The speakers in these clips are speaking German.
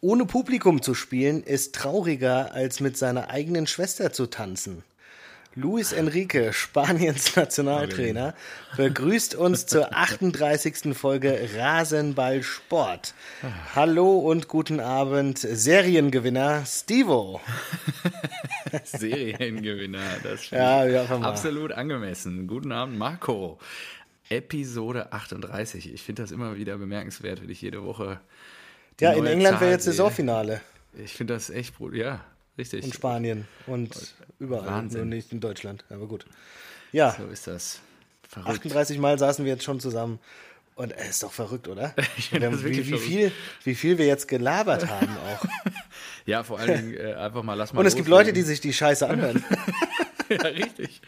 Ohne Publikum zu spielen ist trauriger, als mit seiner eigenen Schwester zu tanzen. Luis Enrique, Spaniens Nationaltrainer, begrüßt uns zur 38. Folge Rasenball Sport. Hallo und guten Abend, Seriengewinner Stevo. Seriengewinner, das Ja, ja, absolut angemessen. Guten Abend, Marco. Episode 38. Ich finde das immer wieder bemerkenswert, wenn ich jede Woche. Ja, in England wäre jetzt. Saisonfinale Ich finde das echt, brut- ja, richtig. in Spanien und überall, Wahnsinn. nur nicht in Deutschland. Aber gut. Ja, So ist das. Verrückt. 38 Mal saßen wir jetzt schon zusammen. Und es ist doch verrückt, oder? Wir haben- wie, wie, viel, wie viel wir jetzt gelabert haben auch. Ja, vor allen Dingen äh, einfach mal lass mal Und es gibt Leute, die sich die Scheiße anhören. ja, richtig.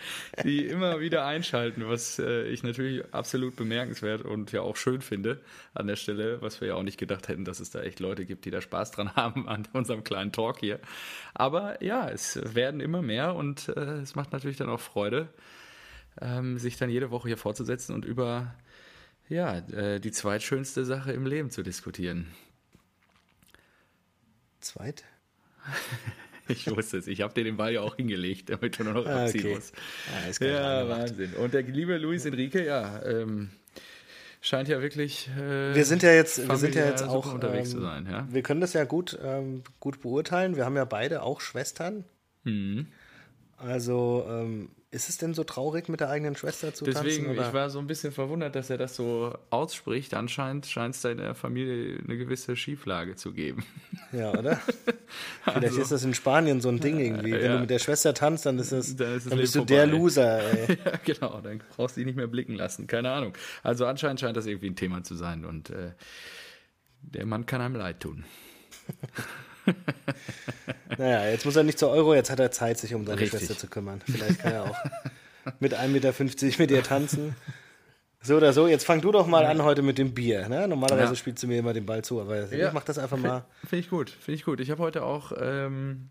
Die immer wieder einschalten, was äh, ich natürlich absolut bemerkenswert und ja auch schön finde an der Stelle, was wir ja auch nicht gedacht hätten, dass es da echt Leute gibt, die da Spaß dran haben an unserem kleinen Talk hier. Aber ja, es werden immer mehr und äh, es macht natürlich dann auch Freude, ähm, sich dann jede Woche hier fortzusetzen und über ja, äh, die zweitschönste Sache im Leben zu diskutieren. Zweit? Ich wusste es, ich habe dir den Ball ja auch hingelegt, damit du nur noch Ah, abziehen okay. musst. Ah, Ja, angemacht. Wahnsinn. Und der liebe Luis Enrique, ja, ähm, scheint ja wirklich. Äh, Wir sind ja jetzt, wir sind ja jetzt auch unterwegs ähm, zu sein, ja. Wir können das ja gut, ähm, gut beurteilen. Wir haben ja beide auch Schwestern. Mhm. Also ähm, ist es denn so traurig, mit der eigenen Schwester zu Deswegen, tanzen? Oder? ich war so ein bisschen verwundert, dass er das so ausspricht. Anscheinend scheint es da in der Familie eine gewisse Schieflage zu geben. ja, oder? Vielleicht ist das in Spanien so ein Ding irgendwie. Wenn Also ja. du mit der Schwester tanzt, dann ist es, Dann ist das dann bist du Leben der vorbei. Loser. Ey. ja, genau, dann brauchst du dich nicht mehr blicken lassen. Keine Ahnung. Also anscheinend scheint das irgendwie ein Thema zu sein und äh, der Mann kann einem leid tun. Naja, jetzt muss er nicht zur Euro, jetzt hat er Zeit, sich um seine Richtig. Schwester zu kümmern. Vielleicht kann er auch mit 1,50 Meter mit ihr tanzen. So oder so, jetzt fang du doch mal an heute mit dem Bier. Ne? Normalerweise Ja. spielst du mir immer den Ball zu, aber Ja. ich mach das einfach mal. Finde ich gut, finde ich gut. Ich habe heute auch ähm,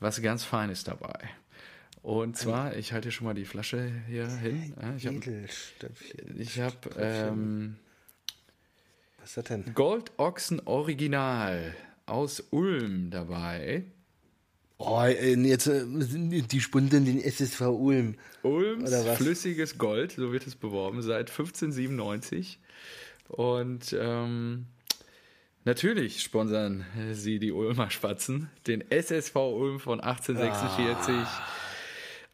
was ganz Feines dabei. Und zwar, ich halte hier schon mal die Flasche hier hin. Ja, Ich habe hab, ähm, Was ist das denn? Goldochsen Original aus Ulm dabei. Oh, äh, jetzt äh, die sponsern den SSV Ulm. Ulms flüssiges Gold, so wird es beworben, seit 1597. Und ähm, natürlich sponsern sie die Ulmer Spatzen, den SSV Ulm von 1846.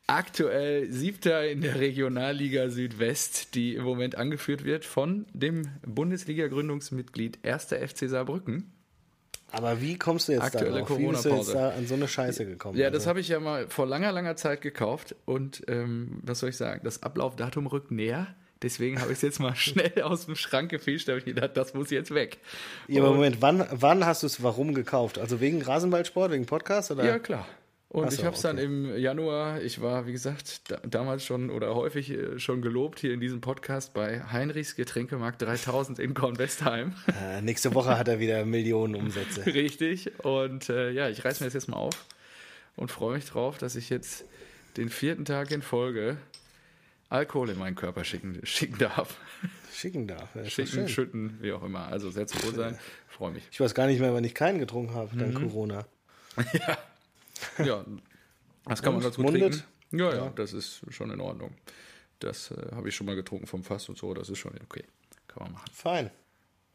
Aktuell siebter in der Regionalliga Südwest, die im Moment angeführt wird von dem Bundesliga-Gründungsmitglied 1. FC Saarbrücken. Aber wie kommst du jetzt Aktuelle darauf? Wie bist du jetzt da an so eine Scheiße gekommen? Ja, das Also, habe ich ja mal vor langer, langer Zeit gekauft und ähm, was soll ich sagen, das Ablaufdatum rückt näher. Deswegen habe ich es jetzt mal schnell aus dem Schrank gefischt, da habe ich gedacht, das muss jetzt weg. ja, aber Und- Moment, wann, wann hast du es warum gekauft? Also wegen Rasenballsport, wegen Podcast? Oder? Ja, klar. Und so, ich habe es dann okay. im Januar, ich war, wie gesagt, da, damals schon oder häufig äh, schon gelobt hier in diesem Podcast bei Heinrichs Getränkemarkt 3000 in Kornwestheim. Äh, nächste Woche hat er wieder Millionen Umsätze. Richtig. Und äh, ja, ich reiß mir das jetzt mal auf und freue mich drauf, dass ich jetzt den vierten Tag in Folge Alkohol in meinen Körper schicken, schicken darf. Schicken darf. Schicken, schütten, wie auch immer. Also sehr zu wohl sein. Freue mich. Ich weiß gar nicht mehr, wann ich keinen getrunken habe, Mhm. dank Corona. Ja, das kann man Und? dazu Mundet? trinken. Ja, ja, das ist schon in Ordnung. Das äh, habe ich schon mal getrunken vom Fass und so. Das ist schon okay. Kann man machen. Fein.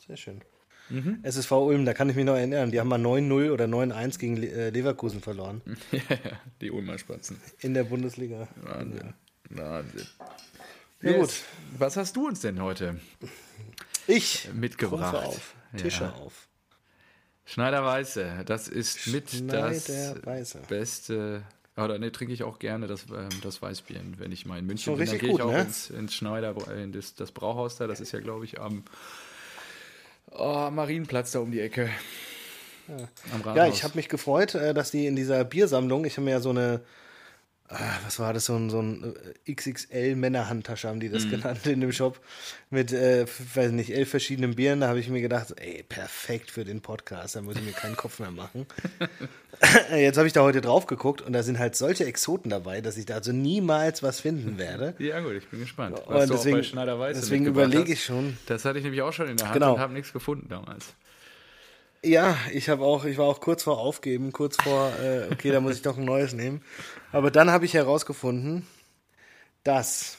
Sehr schön. Mhm. SSV Ulm, da kann ich mich noch erinnern. Die haben mal 9-0 oder 9-1 gegen äh, Leverkusen verloren. ja, ja, die Ulmer Spatzen. In der Bundesliga. Wahnsinn. Wahnsinn. Ja, Yes. gut. Was hast du uns denn heute? Ich Mitgebracht. Auf, Tische Ja. auf. Schneider Weiße, das ist mit das Weiße. beste. Oder ne, trinke ich auch gerne das, ähm, das Weißbier, wenn ich mal in München bin. Dann gehe ich auch ne? ins, ins Schneider, in das, das Brauhaus da. Das ist ja, glaube ich, am oh, Marienplatz da um die Ecke. Am Rathaus. Ja, ich habe mich gefreut, äh, dass die in dieser Biersammlung, ich habe mir ja so eine, ah, was war das, so ein, so ein äh, XXL Männerhandtasche, haben die das Mhm. genannt in dem Shop, mit, äh, weiß nicht, elf verschiedenen Bieren. Da habe ich mir gedacht, ey, perfekt für den Podcast, da muss ich mir keinen Kopf mehr machen. Jetzt habe ich da heute drauf geguckt und da sind halt solche Exoten dabei, dass ich da also niemals was finden werde. Ja, gut, ich bin gespannt. Und du auch deswegen- deswegen überlege ich schon. Das hatte ich nämlich auch schon in der Hand Genau. und habe nichts gefunden damals. Ja, ich habe auch, ich war auch kurz vor Aufgeben, kurz vor, äh, okay, da muss ich doch ein neues nehmen. Aber dann habe ich herausgefunden, dass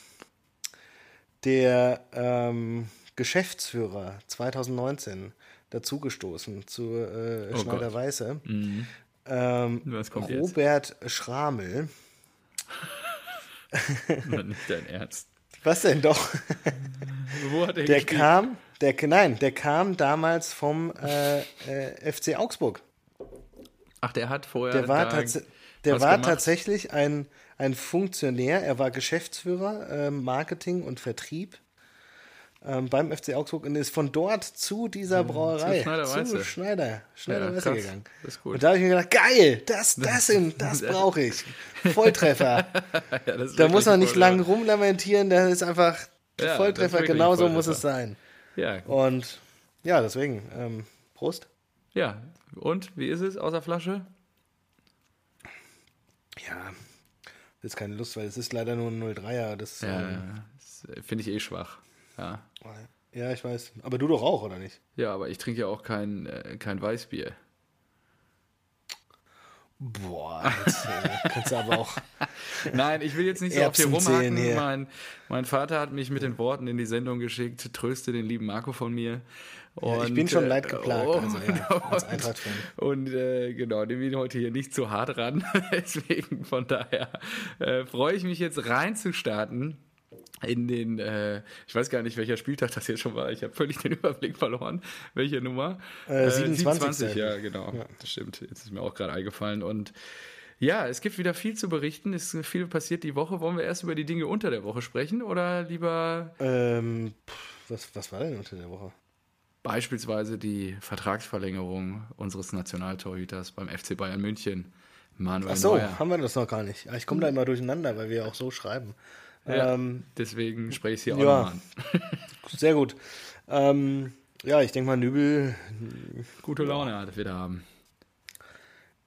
der ähm, Geschäftsführer 2019 dazugestoßen zu äh, Oh Schneider. Weiße, Mhm. ähm, kommt jetzt? Robert Schramel. Nicht dein Ernst. Was denn doch? Wo hat er Der gespielt? kam, der, nein, der kam damals vom äh, äh, FC Augsburg. Ach, der hat vorher. Der war, tats der war tatsächlich ein, ein Funktionär. Er war Geschäftsführer, ähm, Marketing und Vertrieb ähm, beim FC Augsburg und ist von dort zu dieser Brauerei, Schneider zu Weiße. Schneider, Schneider Ja, krass. gegangen. Ist. Und da habe ich mir gedacht, geil, das, das, sind, das brauche ich. Volltreffer. Ja, ist Da muss man nicht voll- lang rumlamentieren, das ist einfach Ja, ist Volltreffer, wirklich genauso Volltreffer. muss es sein. Ja, Und ja, deswegen, ähm, Prost. ja. Und wie ist es außer Flasche? Ja, das ist keine Lust, weil es ist leider nur ein 03er. Das Ja, ähm, das finde ich eh schwach. Ja. ja, ich weiß. Aber du doch auch, oder nicht? ja, aber ich trinke ja auch kein, äh, kein Weißbier. Boah, jetzt äh, kannst du aber auch. Nein, ich will jetzt nicht so auf dir rumhaken. hier. Mein, mein Vater hat mich mit den Worten in die Sendung geschickt, tröste den lieben Marco von mir. Ja, ich Und, bin schon äh, leid geplagt, also ja, als und- Eintracht-Fan. Und äh, genau, nehmen wir heute hier nicht zu hart ran. Deswegen von daher äh, freue ich mich jetzt reinzustarten in den, äh, ich weiß gar nicht, welcher Spieltag das jetzt schon war. Ich habe völlig den Überblick verloren. Welche Nummer? Äh, 27. ja, genau. Das stimmt. Jetzt ist mir auch gerade eingefallen. Und ja, es gibt wieder viel zu berichten. Es ist viel passiert die Woche. Wollen wir erst über die Dinge unter der Woche sprechen oder lieber Ähm, pff, was, was war denn unter der Woche? beispielsweise die Vertragsverlängerung unseres Nationaltorhüters beim FC Bayern München, Manuel Ach so, Neuer. haben wir das noch gar nicht. Ich komme da immer durcheinander, weil wir auch so schreiben. Ja, Ähm, deswegen spreche ich es hier auch ja. nochmal an. sehr gut. Ähm, ja, ich denke mal, Nübel, Gute Laune hat er wieder haben.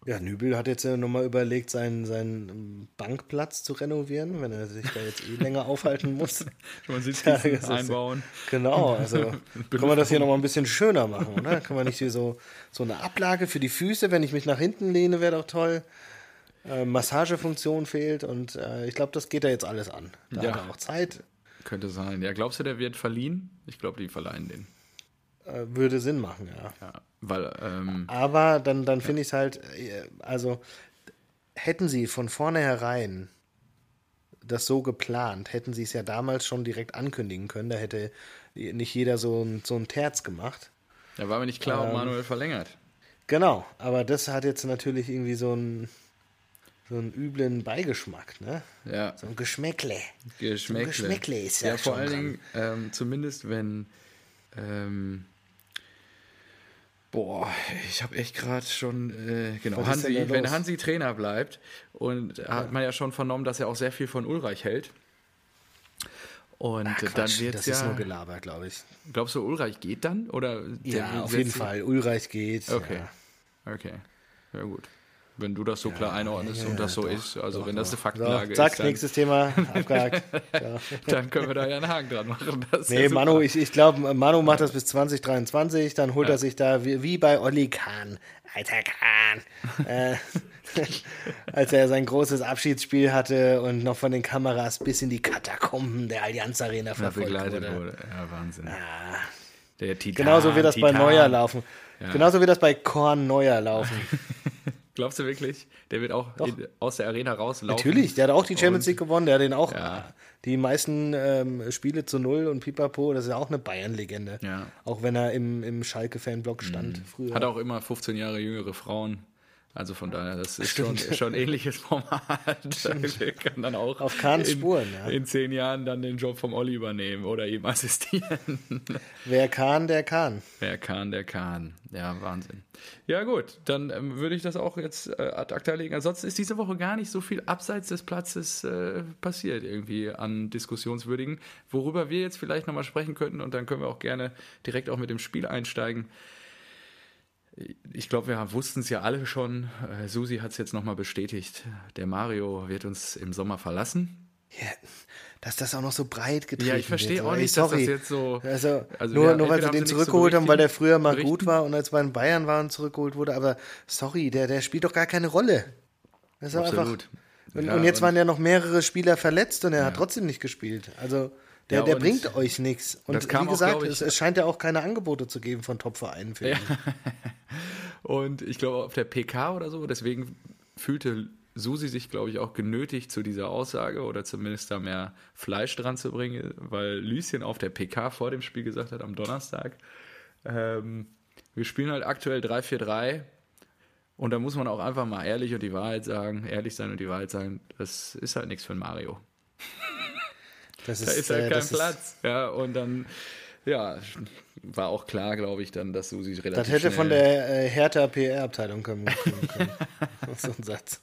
ja, Nübel hat jetzt ja nochmal überlegt, seinen, seinen Bankplatz zu renovieren, wenn er sich da jetzt eh länger aufhalten muss. Schon Ja, Sitzkissen das ist- einbauen. Genau, also können wir das hier nochmal ein bisschen schöner machen, oder? Können wir nicht hier so, so eine Ablage für die Füße, wenn ich mich nach hinten lehne, wäre doch toll. Äh, Massagefunktion fehlt und äh, ich glaube, das geht er jetzt alles an. Da Ja. hat er auch Zeit, Könnte sein. Ja, glaubst du, der wird verliehen? Ich glaube, die verleihen den. äh, würde Sinn machen, ja. Ja, weil, ähm, Aber dann, dann finde ich es halt, äh, also hätten sie von vornherein das so geplant, hätten sie es ja damals schon direkt ankündigen können, da hätte nicht jeder so ein, so ein Terz gemacht. da war mir nicht klar, ob Ähm, Manuel verlängert. Genau, aber das hat jetzt natürlich irgendwie so einen, so einen üblen Beigeschmack, ne? Ja, So ein Geschmäckle. Geschmäckle. So Geschmäckle ist ja Ja, vor allen. Dingen, ähm, zumindest wenn, ähm, boah, ich habe echt gerade schon, äh, genau, Hansi, wenn? Hansi Trainer bleibt und hat man ja schon vernommen, dass er auch sehr viel von Ulreich hält. Und Ach, dann wird das ja, ist nur Gelaber, glaube ich. glaubst du, Ulreich geht dann? Oder der Ja, auf jeden Fall. Ulreich geht. Okay. Ja. Okay, ja gut. Wenn du das so klar einordnest ja, und das so doch, ist, also doch, wenn das eine. Faktenlage zack, ist, dann, nächstes Thema, abgehakt. ja. dann können wir da ja einen Haken dran machen. Das Nee, ja. Manu, ich, ich glaube, Manu macht das bis 2023, dann holt er sich da wie, wie bei Olli Kahn, alter Kahn, äh, als er sein großes Abschiedsspiel hatte und noch von den Kameras bis in die Katakomben der Allianz Arena Ja, verfolgt begleitet wurde. wurde. Ja, Wahnsinn. Der Titan. Genauso wird das bei Titan. Neuer laufen. Genauso wird das bei Korn Neuer laufen. Glaubst du wirklich? Der wird auch in, aus der Arena rauslaufen? Natürlich, der hat auch die Champions League gewonnen, der hat den auch Ja. die meisten ähm, Spiele zu null und Pipapo, das ist ja auch eine Bayern-Legende. Ja. Mhm. Auch wenn er im, im Schalke-Fanblock stand früher. Hat auch immer 15 Jahre jüngere Frauen. Also von daher, das ist schon, schon ein ähnliches Format. Der kann dann auch Auf Kahns in, Spuren, ja. in zehn Jahren dann den Job vom Olli übernehmen oder ihm assistieren. Wer kann, der kann. Wer kann, der kann. Ja, Wahnsinn. Ja, gut, dann ähm, würde ich das auch jetzt äh, ad acta legen. Ansonsten ist diese Woche gar nicht so viel abseits des Platzes äh, passiert, irgendwie an Diskussionswürdigen, worüber wir jetzt vielleicht nochmal sprechen könnten und dann können wir auch gerne direkt auch mit dem Spiel einsteigen. Ich glaube, wir wussten es ja alle schon. Äh, Susi hat es jetzt nochmal bestätigt. Der Mario wird uns im Sommer verlassen. Ja, dass das auch noch so breit getreten Ja, ich verstehe wird. auch Ey, nicht, dass sorry. das jetzt so. Also, Also, nur, ja, nur weil sie den nicht so zurückgeholt haben, weil der früher mal berichten. gut war und als bei den Bayern war und zurückgeholt wurde, aber sorry, der, der spielt doch gar keine Rolle. Das ist doch einfach. Absolut. Und, Ja, und jetzt und- waren ja noch mehrere Spieler verletzt und er hat trotzdem nicht gespielt. Also der, Ja, der bringt euch nichts. Und wie auch, gesagt, glaub ich- es, es scheint ja auch keine Angebote zu geben von Top-Vereinen für ihn. Und ich glaube, auf der PK oder so, deswegen fühlte Susi sich, glaube ich, auch genötigt zu dieser Aussage oder zumindest da mehr Fleisch dran zu bringen, weil Lüschen auf der PK vor dem Spiel gesagt hat, am Donnerstag, ähm, wir spielen halt aktuell 3-4-3 und da muss man auch einfach mal ehrlich und die Wahrheit sagen, ehrlich sein und die Wahrheit sagen, das ist halt nichts für Mario. Das Da ist halt äh, kein ist- Platz. Ja, und dann, ja, war auch klar, glaube ich, dann, dass Susi relativ Das hätte von der äh, Hertha PR-Abteilung kommen können. so ein Satz.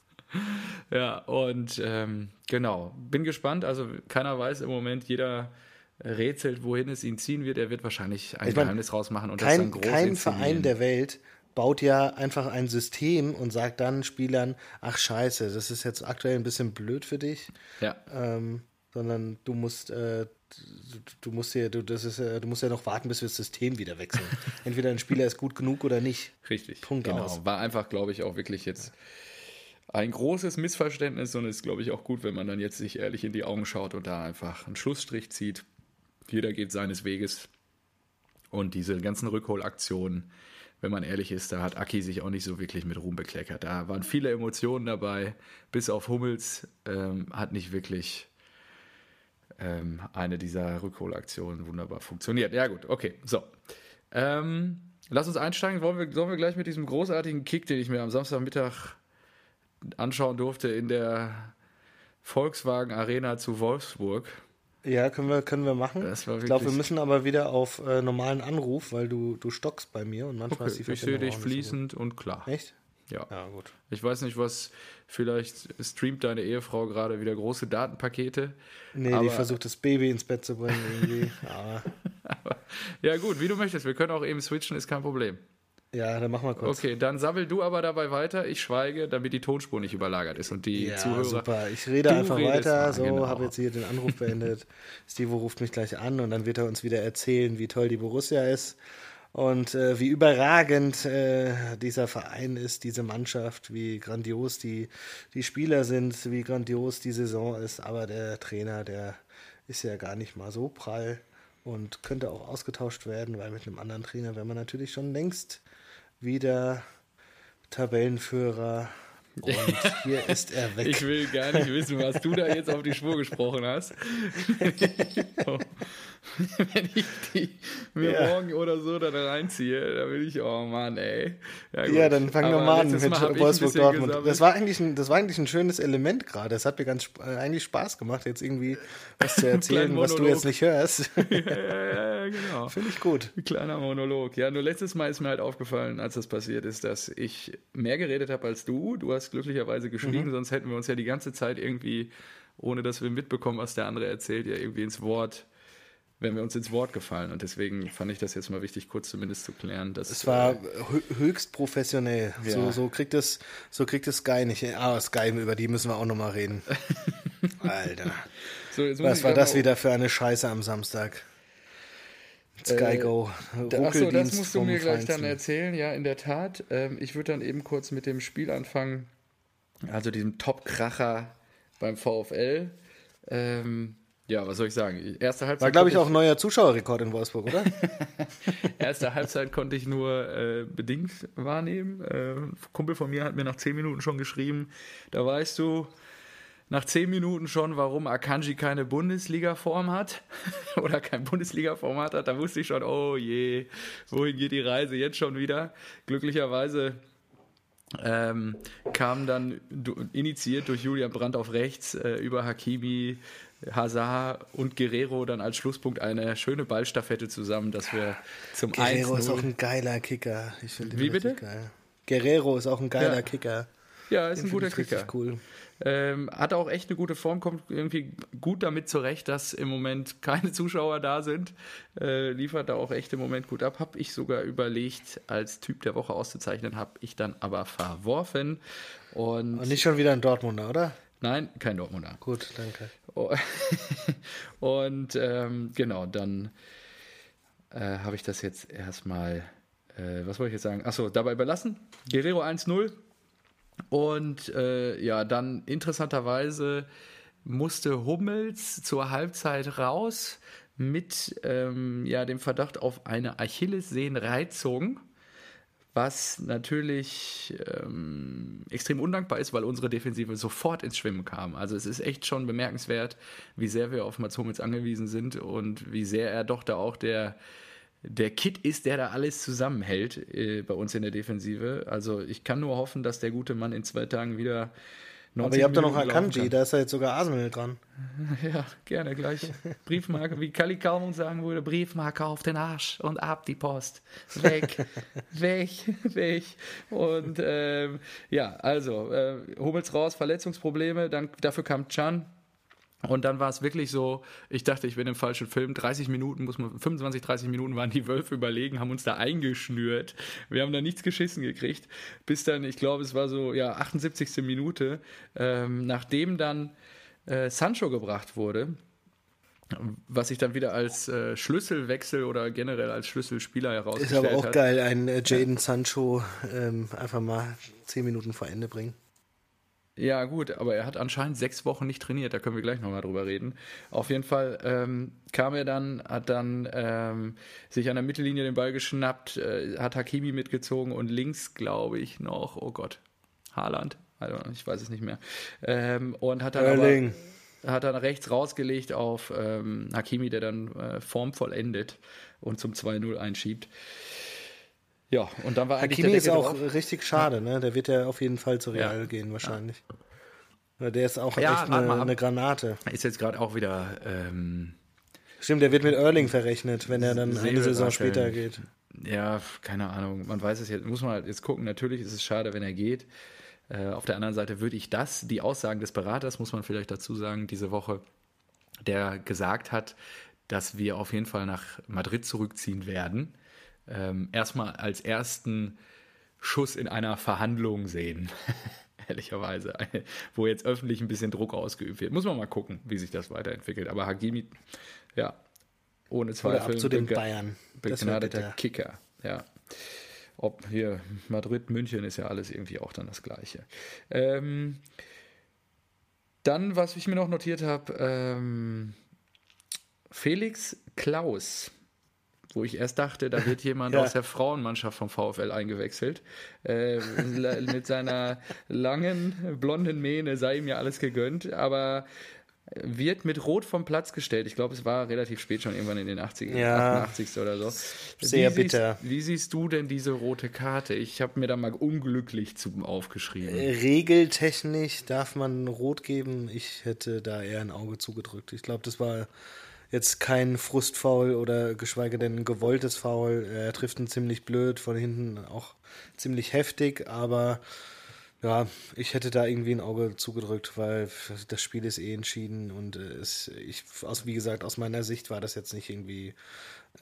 Ja, und ähm, genau, bin gespannt. Also keiner weiß im Moment, jeder rätselt, wohin es ihn ziehen wird. Er wird wahrscheinlich ein Ich mein, Geheimnis rausmachen und das dann Kein, groß kein inszenieren. Verein der Welt baut ja einfach ein System und sagt dann Spielern, ach scheiße, das ist jetzt aktuell ein bisschen blöd für dich, Ja, ähm, sondern du musst, äh, du, du musst hier, du, das ist, äh, du musst ja noch warten, bis wir das System wieder wechseln. Entweder ein Spieler ist gut genug oder nicht. richtig. Punkt genau. aus. War einfach, glaube ich, auch wirklich jetzt ein großes Missverständnis und es ist, glaube ich, auch gut, wenn man dann jetzt sich ehrlich in die Augen schaut und da einfach einen Schlussstrich zieht. Jeder geht seines Weges. Und diese ganzen Rückholaktionen, wenn man ehrlich ist, da hat Aki sich auch nicht so wirklich mit Ruhm bekleckert. Da waren viele Emotionen dabei, bis auf Hummels ähm, hat nicht wirklich ähm, eine dieser Rückholaktionen wunderbar funktioniert. Ja gut, okay, so. Ähm, lass uns einsteigen. Wollen wir, sollen wir gleich mit diesem großartigen Kick, den ich mir am Samstagmittag anschauen durfte in der Volkswagen Arena zu Wolfsburg. Ja, können wir, können wir machen. Ich glaube, wir müssen aber wieder auf äh, normalen Anruf, weil du, du stockst bei mir und manchmal ist die ich sehe Verbindung dich nicht so fließend und klar. Echt? Ja. Ja, gut. Ich weiß nicht, was, vielleicht streamt deine Ehefrau gerade wieder große Datenpakete. Nee, die versucht das Baby ins Bett zu bringen irgendwie. Aber, Ja, gut, wie du möchtest. Wir können auch eben switchen, ist kein Problem. ja, dann mach mal kurz. Okay, dann sammel du aber dabei weiter. Ich schweige, damit die Tonspur nicht überlagert ist und die Ja, Zuhörer. super. Ich rede einfach weiter. mal, So, genau. habe jetzt hier den Anruf beendet. Stevo ruft mich gleich an und dann wird er uns wieder erzählen, wie toll die Borussia ist und äh, wie überragend äh, dieser Verein ist, diese Mannschaft, wie grandios die, die Spieler sind, wie grandios die Saison ist. Aber der Trainer, der ist ja gar nicht mal so prall und könnte auch ausgetauscht werden, weil mit einem anderen Trainer wäre man natürlich schon längst wieder Tabellenführer. Und hier ist er weg. Ich will gar nicht wissen, was du da jetzt auf die Spur gesprochen hast. Wenn ich die mir Ja. morgen oder so dann reinziehe, dann will ich, oh Mann, ey. gut. Ja, dann fangen wir mal an mit Mal Wolfsburg Dortmund. gesammelt. Das war, eigentlich ein, das war eigentlich ein schönes Element gerade. Es hat mir ganz äh, eigentlich Spaß gemacht, jetzt irgendwie was zu erzählen, was du jetzt nicht hörst. ja, ja, ja, genau. Finde ich gut. Ein kleiner Monolog. Ja, nur letztes Mal ist mir halt aufgefallen, als das passiert ist, dass ich mehr geredet habe als du. Du hast glücklicherweise geschwiegen, Mhm. sonst hätten wir uns ja die ganze Zeit irgendwie, ohne dass wir mitbekommen, was der andere erzählt, ja irgendwie ins Wort, wären wir uns ins Wort gefallen. Und deswegen fand ich das jetzt mal wichtig, kurz zumindest zu klären. Dass, Es war äh, hö- höchst professionell. Ja. So, so, kriegt es, so kriegt es Sky nicht. Ah, Sky, über die müssen wir auch nochmal reden. Alter. so, Was war das wieder für eine Scheiße am Samstag? Sky Äh, Go. Achso, das musst du mir gleich dann Feinsten. erzählen. Ja, in der Tat. Ähm, ich würde dann eben kurz mit dem Spiel anfangen. Also diesem Top-Kracher beim VfL. Ähm, ja, was soll ich sagen? Erste Halbzeit. War, glaube ich, auch ein neuer Zuschauerrekord in Wolfsburg, oder? Erste Halbzeit konnte ich nur äh, bedingt wahrnehmen. Äh, ein Kumpel von mir hat mir nach zehn Minuten schon geschrieben, da weißt du nach zehn Minuten schon, warum Akanji keine Bundesliga-Form hat oder kein Bundesliga-Format hat. Da wusste ich schon, oh je, wohin geht die Reise jetzt schon wieder? Glücklicherweise ähm, kam dann initiiert durch Julian Brandt auf rechts äh, über Hakimi, Hazard und Guerrero dann als Schlusspunkt eine schöne Ballstaffette zusammen, dass wir zum Guerrero ist auch 1-0 ein geiler Kicker. Ich finde Wie bitte? Geil. Guerrero ist auch ein geiler Ja. Kicker. Ja, ist Den ein guter Kicker. cool. Ähm, hat auch echt eine gute Form, kommt irgendwie gut damit zurecht, dass im Moment keine Zuschauer da sind. Äh, liefert da auch echt im Moment gut ab. Habe ich sogar überlegt, als Typ der Woche auszuzeichnen, habe ich dann aber verworfen. Und, Und nicht schon wieder ein Dortmunder, oder? nein, kein Dortmunder. Gut, danke. Und ähm, genau, dann äh, habe ich das jetzt erstmal, äh, was wollte ich jetzt sagen? Achso, dabei belassen. Guerrero 1-0. Und äh, ja, dann interessanterweise musste Hummels zur Halbzeit raus mit ähm, ja, dem Verdacht auf eine Achillessehnenreizung was natürlich ähm, extrem undankbar ist, weil unsere Defensive sofort ins Schwimmen kam. Also es ist echt schon bemerkenswert, wie sehr wir auf Mats Hummels angewiesen sind und wie sehr er doch da auch der, der Kit ist, der da alles zusammenhält äh, bei uns in der Defensive. Also ich kann nur hoffen, dass der gute Mann in zwei Tagen wieder aber ihr habt doch noch Akanji, da ist ja jetzt sogar Arsenal dran. Ja, gerne gleich. Briefmarke, wie Kali Kalmund sagen würde, Briefmarke auf den Arsch und ab die Post. Weg, weg, weg. Und ähm, ja, also, äh, Hummels raus, Verletzungsprobleme, dann, dafür kam Chan, und dann war es wirklich so, ich dachte, ich bin im falschen Film. 30 Minuten, muss man, 25, 30 Minuten waren die Wölfe überlegen, haben uns da eingeschnürt. Wir haben da nichts geschissen gekriegt. Bis dann, ich glaube, es war so, ja, 78. Minute, ähm, nachdem dann äh, Sancho gebracht wurde, was sich dann wieder als äh, Schlüsselwechsel oder generell als Schlüsselspieler herausgestellt hat. Ist aber auch hat. geil, einen äh, Jaden ja. Sancho ähm, einfach mal 10 Minuten vor Ende bringen. Ja, gut, aber er hat anscheinend sechs Wochen nicht trainiert, da können wir gleich nochmal drüber reden. Auf jeden Fall ähm, kam er dann, hat dann ähm, sich an der Mittellinie den Ball geschnappt, äh, hat Hakimi mitgezogen und links, glaube ich, noch, oh Gott, Haaland, also ich weiß es nicht mehr. Ähm, und hat dann Erling. aber, hat dann rechts rausgelegt auf ähm, Hakimi, der dann äh, formvollendet und zum 2-0 einschiebt. Ja, und dann war eigentlich Hakimi ist auch drauf. richtig schade, ne? Der wird ja auf jeden Fall zu Real ja. gehen wahrscheinlich. Ja. Der ist auch ja, echt eine, eine, Granate. Ist jetzt gerade auch wieder. Ähm, Stimmt, der wird mit Erling verrechnet, wenn er dann eine Saison später geht. Ja, keine Ahnung. Man weiß es jetzt, muss man halt jetzt gucken. Natürlich ist es schade, wenn er geht. Äh, auf der anderen Seite würde ich das, die Aussagen des Beraters, muss man vielleicht dazu sagen, diese Woche, der gesagt hat, dass wir auf jeden Fall nach Madrid zurückziehen werden ähm, erstmal als ersten Schuss in einer Verhandlung sehen. Ehrlicherweise, wo jetzt öffentlich ein bisschen Druck ausgeübt wird. Muss man mal gucken, wie sich das weiterentwickelt. Aber Hagimi, ja, ohne Zweifel. Oder ab zu den Bayern. Begnadeter Kicker, ja. Ob hier Madrid, München ist ja alles irgendwie auch dann das Gleiche. Ähm, dann, was ich mir noch notiert habe, ähm, Felix Klaus wo ich erst dachte, da wird jemand ja. aus der Frauenmannschaft vom VfL eingewechselt. Äh, mit seiner langen, blonden Mähne sei ihm ja alles gegönnt, aber wird mit Rot vom Platz gestellt. Ich glaube, es war relativ spät schon irgendwann in den 80 ja, 88. oder so. Sehr wie bitter. Siehst, wie siehst du denn diese rote Karte? Ich habe mir da mal unglücklich zum aufgeschrieben. Regeltechnisch darf man Rot geben. Ich hätte da eher ein Auge zugedrückt. Ich glaube, das war jetzt kein Frustfoul oder geschweige denn ein gewolltes Foul. Er trifft ihn ziemlich blöd, von hinten auch ziemlich heftig, aber ja, ich hätte da irgendwie ein Auge zugedrückt, weil das Spiel ist eh entschieden und es, ich, aus, wie gesagt, aus meiner Sicht war das jetzt nicht irgendwie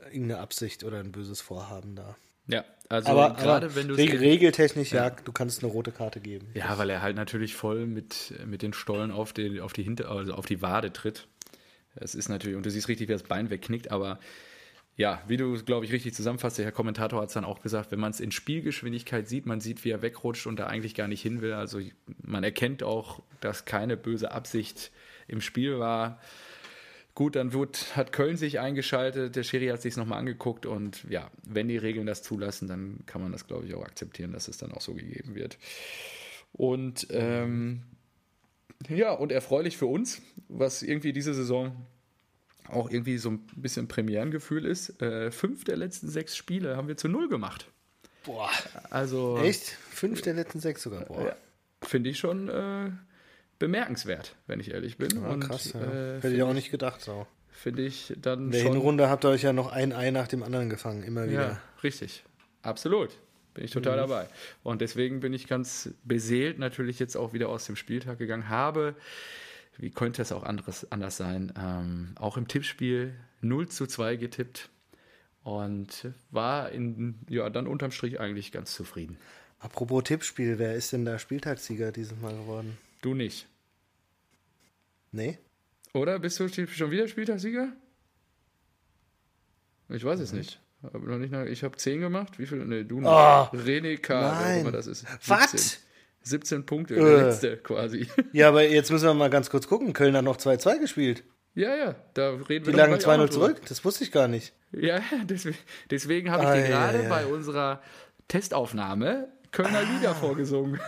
irgendeine Absicht oder ein böses Vorhaben da. Ja, also aber, gerade aber wenn du reg regeltechnisch ja. ja, du kannst eine rote Karte geben. Ja, weil er halt natürlich voll mit, mit den Stollen auf die, auf die Hinter, also auf die Wade tritt. Es ist natürlich, und du siehst richtig, wie das Bein wegknickt, aber ja, wie du, glaube ich, richtig zusammenfasst, der Herr Kommentator hat es dann auch gesagt, wenn man es in Spielgeschwindigkeit sieht, man sieht, wie er wegrutscht und da eigentlich gar nicht hin will. Also man erkennt auch, dass keine böse Absicht im Spiel war. Gut, dann wird, hat Köln sich eingeschaltet, der Schiri hat sich nochmal angeguckt und ja, wenn die Regeln das zulassen, dann kann man das, glaube ich, auch akzeptieren, dass es dann auch so gegeben wird. Und ähm, ja, und erfreulich für uns, was irgendwie diese Saison auch irgendwie so ein bisschen Premierengefühl ist. Äh, fünf der letzten sechs Spiele haben wir zu null gemacht. Boah. Also. Echt? Fünf der letzten sechs sogar. Boah. Finde ich schon äh, bemerkenswert, wenn ich ehrlich bin. Ja, und, krass. Ja. Äh, Hätte ich auch nicht gedacht so. Finde ich dann. In der schon, Hinrunde habt ihr euch ja noch ein Ei nach dem anderen gefangen, immer wieder. Ja, richtig. Absolut. Bin ich total mhm. dabei. Und deswegen bin ich ganz beseelt natürlich jetzt auch wieder aus dem Spieltag gegangen. Habe, wie könnte es auch anderes, anders sein, ähm, auch im Tippspiel 0 zu 2 getippt und war in, ja, dann unterm Strich eigentlich ganz zufrieden. Apropos Tippspiel, wer ist denn der Spieltagssieger dieses Mal geworden? Du nicht. Nee? Oder? Bist du schon wieder Spieltagssieger? Ich weiß es nicht. Hab noch nicht nach, ich habe 10 gemacht. Wie viel? Ne, du noch. Oh, René K. nein. immer das ist. 17. Was? 17 Punkte, Äh. der letzte quasi. Ja, aber jetzt müssen wir mal ganz kurz gucken. Köln hat noch 2-2 gespielt. ja, ja, da reden wir Die lagen gleich auch 2-0 noch drüber. zurück. Das wusste ich gar nicht. Ja, deswegen, deswegen habe ich Ah, dir ja, gerade ja, ja. bei unserer Testaufnahme Kölner Lieder vorgesungen.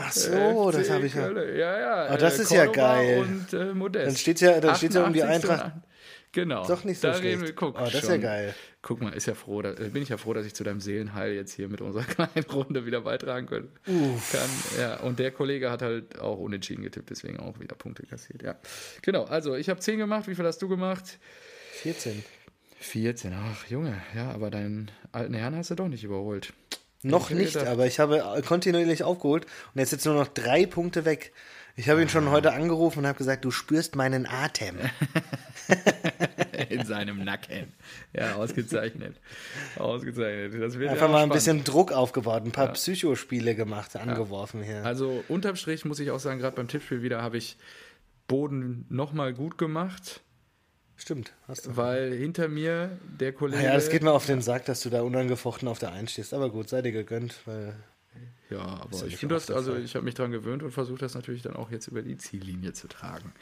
Ach so, das habe ich ja. Ja. Ja, Ah, das äh, ist ja Cordoba geil. Und äh, Modest. Dann steht's ja- dann steht's ja um die 88. Eintracht. Genau. Doch nicht so da schlecht. Reden wir, guck, Oh, das ist schon. ja geil. Guck mal, ist ja froh, da, äh, bin ich ja froh, dass ich zu deinem Seelenheil jetzt hier mit unserer kleinen Runde wieder beitragen können. kann. Ja, und der Kollege hat halt auch unentschieden getippt, deswegen auch wieder Punkte kassiert. Ja, genau. Also ich habe 10 gemacht. Wie viel hast du gemacht? 14. 14. Ach Junge, ja, aber deinen alten Herrn hast du doch nicht überholt. Noch Ich nicht, aber ich habe kontinuierlich aufgeholt und jetzt sind nur noch drei Punkte weg. Ich habe ihn schon heute angerufen und habe gesagt, du spürst meinen Atem. In seinem Nacken. Ja, ausgezeichnet. Ausgezeichnet. Das wird Einfach ja mal ein bisschen Druck aufgebaut, ein paar Psychospiele gemacht, angeworfen hier. Also unterm Strich muss ich auch sagen, gerade beim Tippspiel wieder habe ich Boden nochmal gut gemacht, Stimmt, hast du. weil hinter mir der Kollege. Ja, das geht mir auf den Sack, dass du da unangefochten auf der Eins stehst. Aber gut, sei dir gegönnt, weil Ja, aber ja ich finde das, also ich habe mich daran gewöhnt und versuche das natürlich dann auch jetzt über die Ziellinie zu tragen.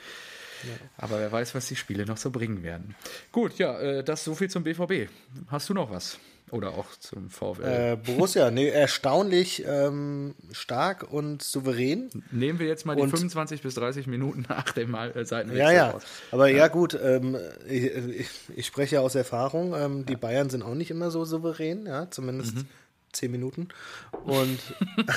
Aber wer weiß, was die Spiele noch so bringen werden. Gut, ja, äh, das so viel zum BVB. Hast du noch was? Oder auch zum VfL? äh, Borussia, nee, erstaunlich ähm, stark und souverän. Nehmen wir jetzt mal die und- 25 bis 30 Minuten nach dem äh, Seitenwechsel Ja, ja. raus. Aber ja, gut, ähm, ich, ich, ich spreche ja aus Erfahrung. Ähm, die Bayern sind auch nicht immer so souverän, ja, zumindest Mhm. Zehn Minuten. Und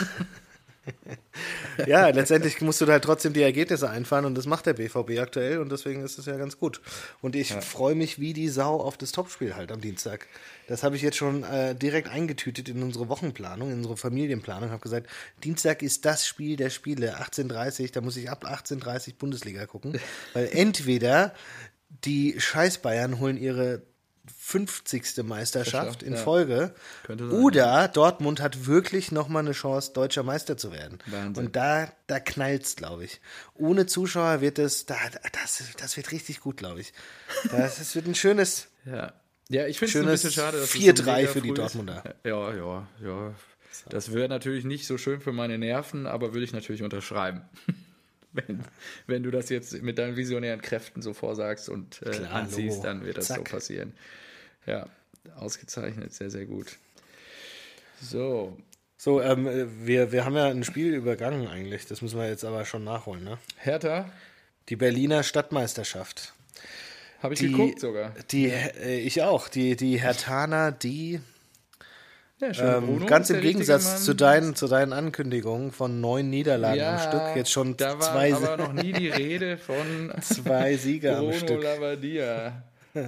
ja, letztendlich musst du da halt trotzdem die Ergebnisse einfahren und das macht der BVB aktuell und deswegen ist es ja ganz gut. Und ich freue mich wie die Sau auf das Topspiel halt am Dienstag. Das habe ich jetzt schon äh, direkt eingetütet in unsere Wochenplanung, in unsere Familienplanung. habe gesagt, Dienstag ist das Spiel der Spiele, 18.30 da muss ich ab 18.30 Bundesliga gucken. Weil entweder die Scheiß Bayern holen ihre 50. Meisterschaft in Ja. Folge oder Dortmund hat wirklich nochmal eine Chance, deutscher Meister zu werden. Wahnsinn. Und da, da knallt's, glaube ich. Ohne Zuschauer wird es, da, das, das wird richtig gut, glaube ich. Das, das wird ein schönes, Ja. Ja, ich finde es ein bisschen schade, dass es 4-3 mega für die ist. Dortmunder. Ja, ja, ja. Das wäre natürlich nicht so schön für meine Nerven, aber würde ich natürlich unterschreiben. wenn, wenn du das jetzt mit deinen visionären Kräften so vorsagst und äh, Klar, anziehst, Logo. dann wird das so Zack. passieren. Ja, ausgezeichnet, sehr, sehr gut. So, So, ähm, wir, wir haben ja ein Spiel übergangen eigentlich. Das müssen wir jetzt aber schon nachholen, ne? Hertha, Die Berliner Stadtmeisterschaft. habe ich Die, geguckt sogar. Die, äh, ich auch. Die, die Hertaner, die Ja, schön. ähm, Bruno ganz im Gegensatz zu deinen, zu deinen Ankündigungen von neun Niederlagen ja, am Stück, jetzt schon da war zwei, aber noch nie die Rede von zwei Siege am Bruno Stück. Labbadia.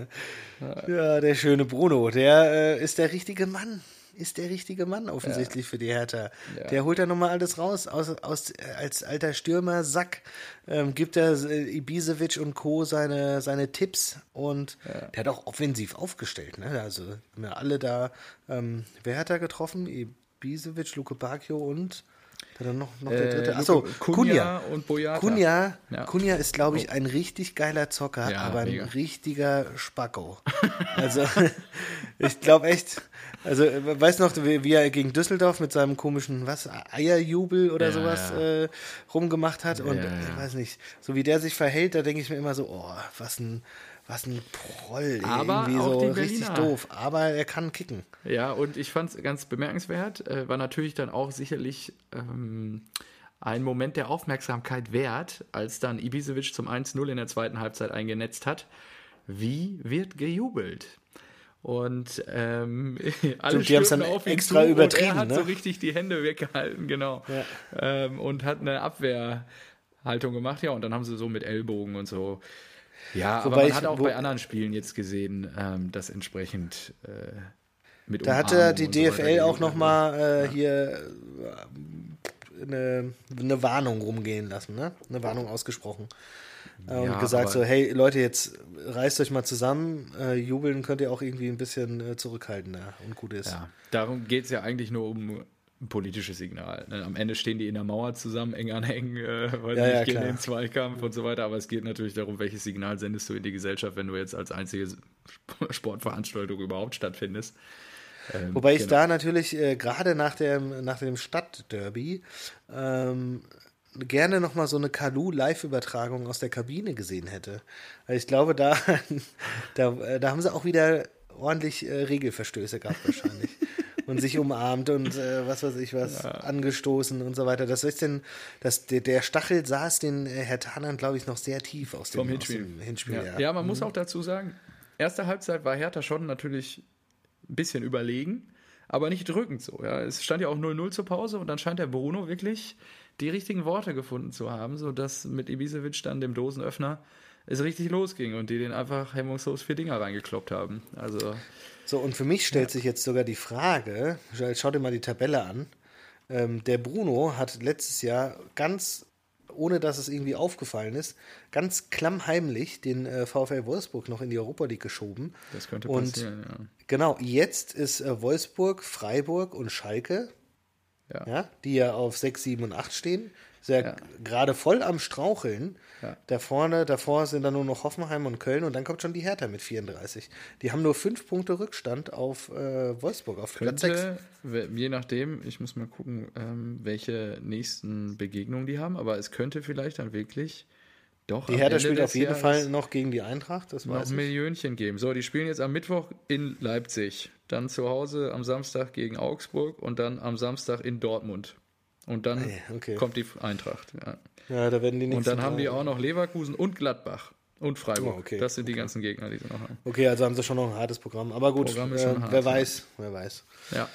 Ja, der schöne Bruno, der äh, ist der richtige Mann. Ist der richtige Mann offensichtlich für die Hertha. Ja. Der holt da nochmal alles raus. Aus, aus, als alter Stürmer, Sack, ähm, gibt er äh, Ibisevic und Co. seine, seine Tipps und der hat auch offensiv aufgestellt. Ne? Also haben ja alle da, ähm, wer hat da getroffen? Ibisevic, Luke Bacchio und dann noch, noch der Äh, dritte. Achso, Kunja Kunja. und Boyata. Kunja, Ja. Kunja ist, glaube ich, ein richtig geiler Zocker, Ja, aber ein mega. richtiger Spacko. Also, ich glaube echt, also, äh, weißt noch, wie, er gegen Düsseldorf mit seinem komischen, was, Eierjubel oder Ja, sowas. Äh, rumgemacht hat und Ja, äh, ich weiß nicht, so wie der sich verhält, da denke ich mir immer so, oh, was ein, was ein Proll, Aber irgendwie auch so richtig doof, aber er kann kicken. Ja, und ich fand es ganz bemerkenswert, äh, war natürlich dann auch sicherlich ähm, ein Moment der Aufmerksamkeit wert, als dann Ibisevic zum 1-0 in der zweiten Halbzeit eingenetzt hat. Wie wird gejubelt? Und ähm, alle die haben's dann stürmten auf ihn extra zu übertrieben, Und er hat ne? so richtig die Hände weggehalten, genau. Ähm, und hat eine Abwehrhaltung gemacht, ja, und dann haben sie so mit Ellbogen und so. Ja, aber Wobei man ich- hat auch bei anderen Spielen jetzt gesehen, ähm, dass entsprechend äh, mit Da hat Umarmung er die und so DFL auch nochmal äh, hier äh, eine, eine Warnung rumgehen lassen, ne? Eine Warnung ausgesprochen. Äh, und Ja, gesagt so, hey Leute, jetzt reißt euch mal zusammen, äh, jubeln könnt ihr auch irgendwie ein bisschen äh, zurückhaltender und gut ist. Ja, darum geht es ja eigentlich nur um ein politisches Signal. Ne? Am Ende stehen die in der Mauer zusammen, eng an eng, äh, weil Ja, sie ja, nicht gehen in den Zweikampf und so weiter. Aber es geht natürlich darum, welches Signal sendest du in die Gesellschaft, wenn du jetzt als einzige Sp- Sportveranstaltung überhaupt stattfindest. Ähm, Wobei ich genau. da natürlich äh, gerade nach dem, nach dem Stadtderby ähm, gerne nochmal so eine Kalu-Live-Übertragung aus der Kabine gesehen hätte. Weil ich glaube, da, da, äh, da haben sie auch wieder ordentlich äh, Regelverstöße gehabt wahrscheinlich. und sich umarmt und äh, was weiß ich was, angestoßen und so weiter. Das ist denn, das, der, der Stachel saß den äh, Herr Tanan, glaube ich, noch sehr tief aus dem, Vom Aus Hinspiel. dem Hinspiel ja. ja. ja, man muss auch dazu sagen, erste Halbzeit war Hertha schon natürlich ein bisschen überlegen, aber nicht drückend so. Ja. Es stand ja auch 0-0 zur Pause und dann scheint der Bruno wirklich die richtigen Worte gefunden zu haben, sodass mit Ibisevic dann dem Dosenöffner es richtig losging und die den einfach hemmungslos vier Dinger reingekloppt haben. Also So, und für mich stellt sich jetzt sogar die Frage, schau dir mal die Tabelle an. Ähm, der Bruno hat letztes Jahr ganz, ohne dass es irgendwie aufgefallen ist, ganz klammheimlich den äh, VfL Wolfsburg noch in die Europa League geschoben. das könnte Und passieren, ja. Genau, jetzt ist äh, Wolfsburg, Freiburg und Schalke, Ja. ja, die ja auf 6, 7 und 8 stehen, ist ja, gerade voll am Straucheln. Ja. Da vorne, davor sind dann nur noch Hoffenheim und Köln und dann kommt schon die Hertha mit 34. Die haben nur 5 Punkte Rückstand auf äh, Wolfsburg, auf Platz 6. Könnte, we- je nachdem, ich muss mal gucken, ähm, welche nächsten Begegnungen die haben, aber es könnte vielleicht dann wirklich doch Die Hertha Ende spielt auf jeden Fall noch gegen die Eintracht, das noch weiß ein ich. Millionchen geben. So, die spielen jetzt am Mittwoch in Leipzig, dann zu Hause am Samstag gegen Augsburg und dann am Samstag in Dortmund. Und dann Ah ja, okay. kommt die Eintracht. Ja. Ja, da werden die Und dann haben die auch noch Leverkusen und Gladbach und Freiburg. Oh, okay, Das sind die ganzen Gegner, die sie noch haben. Okay, also haben sie schon noch ein hartes Programm. Aber gut, Programm ist äh, schon hart, wer ja. weiß, wer weiß. Ja,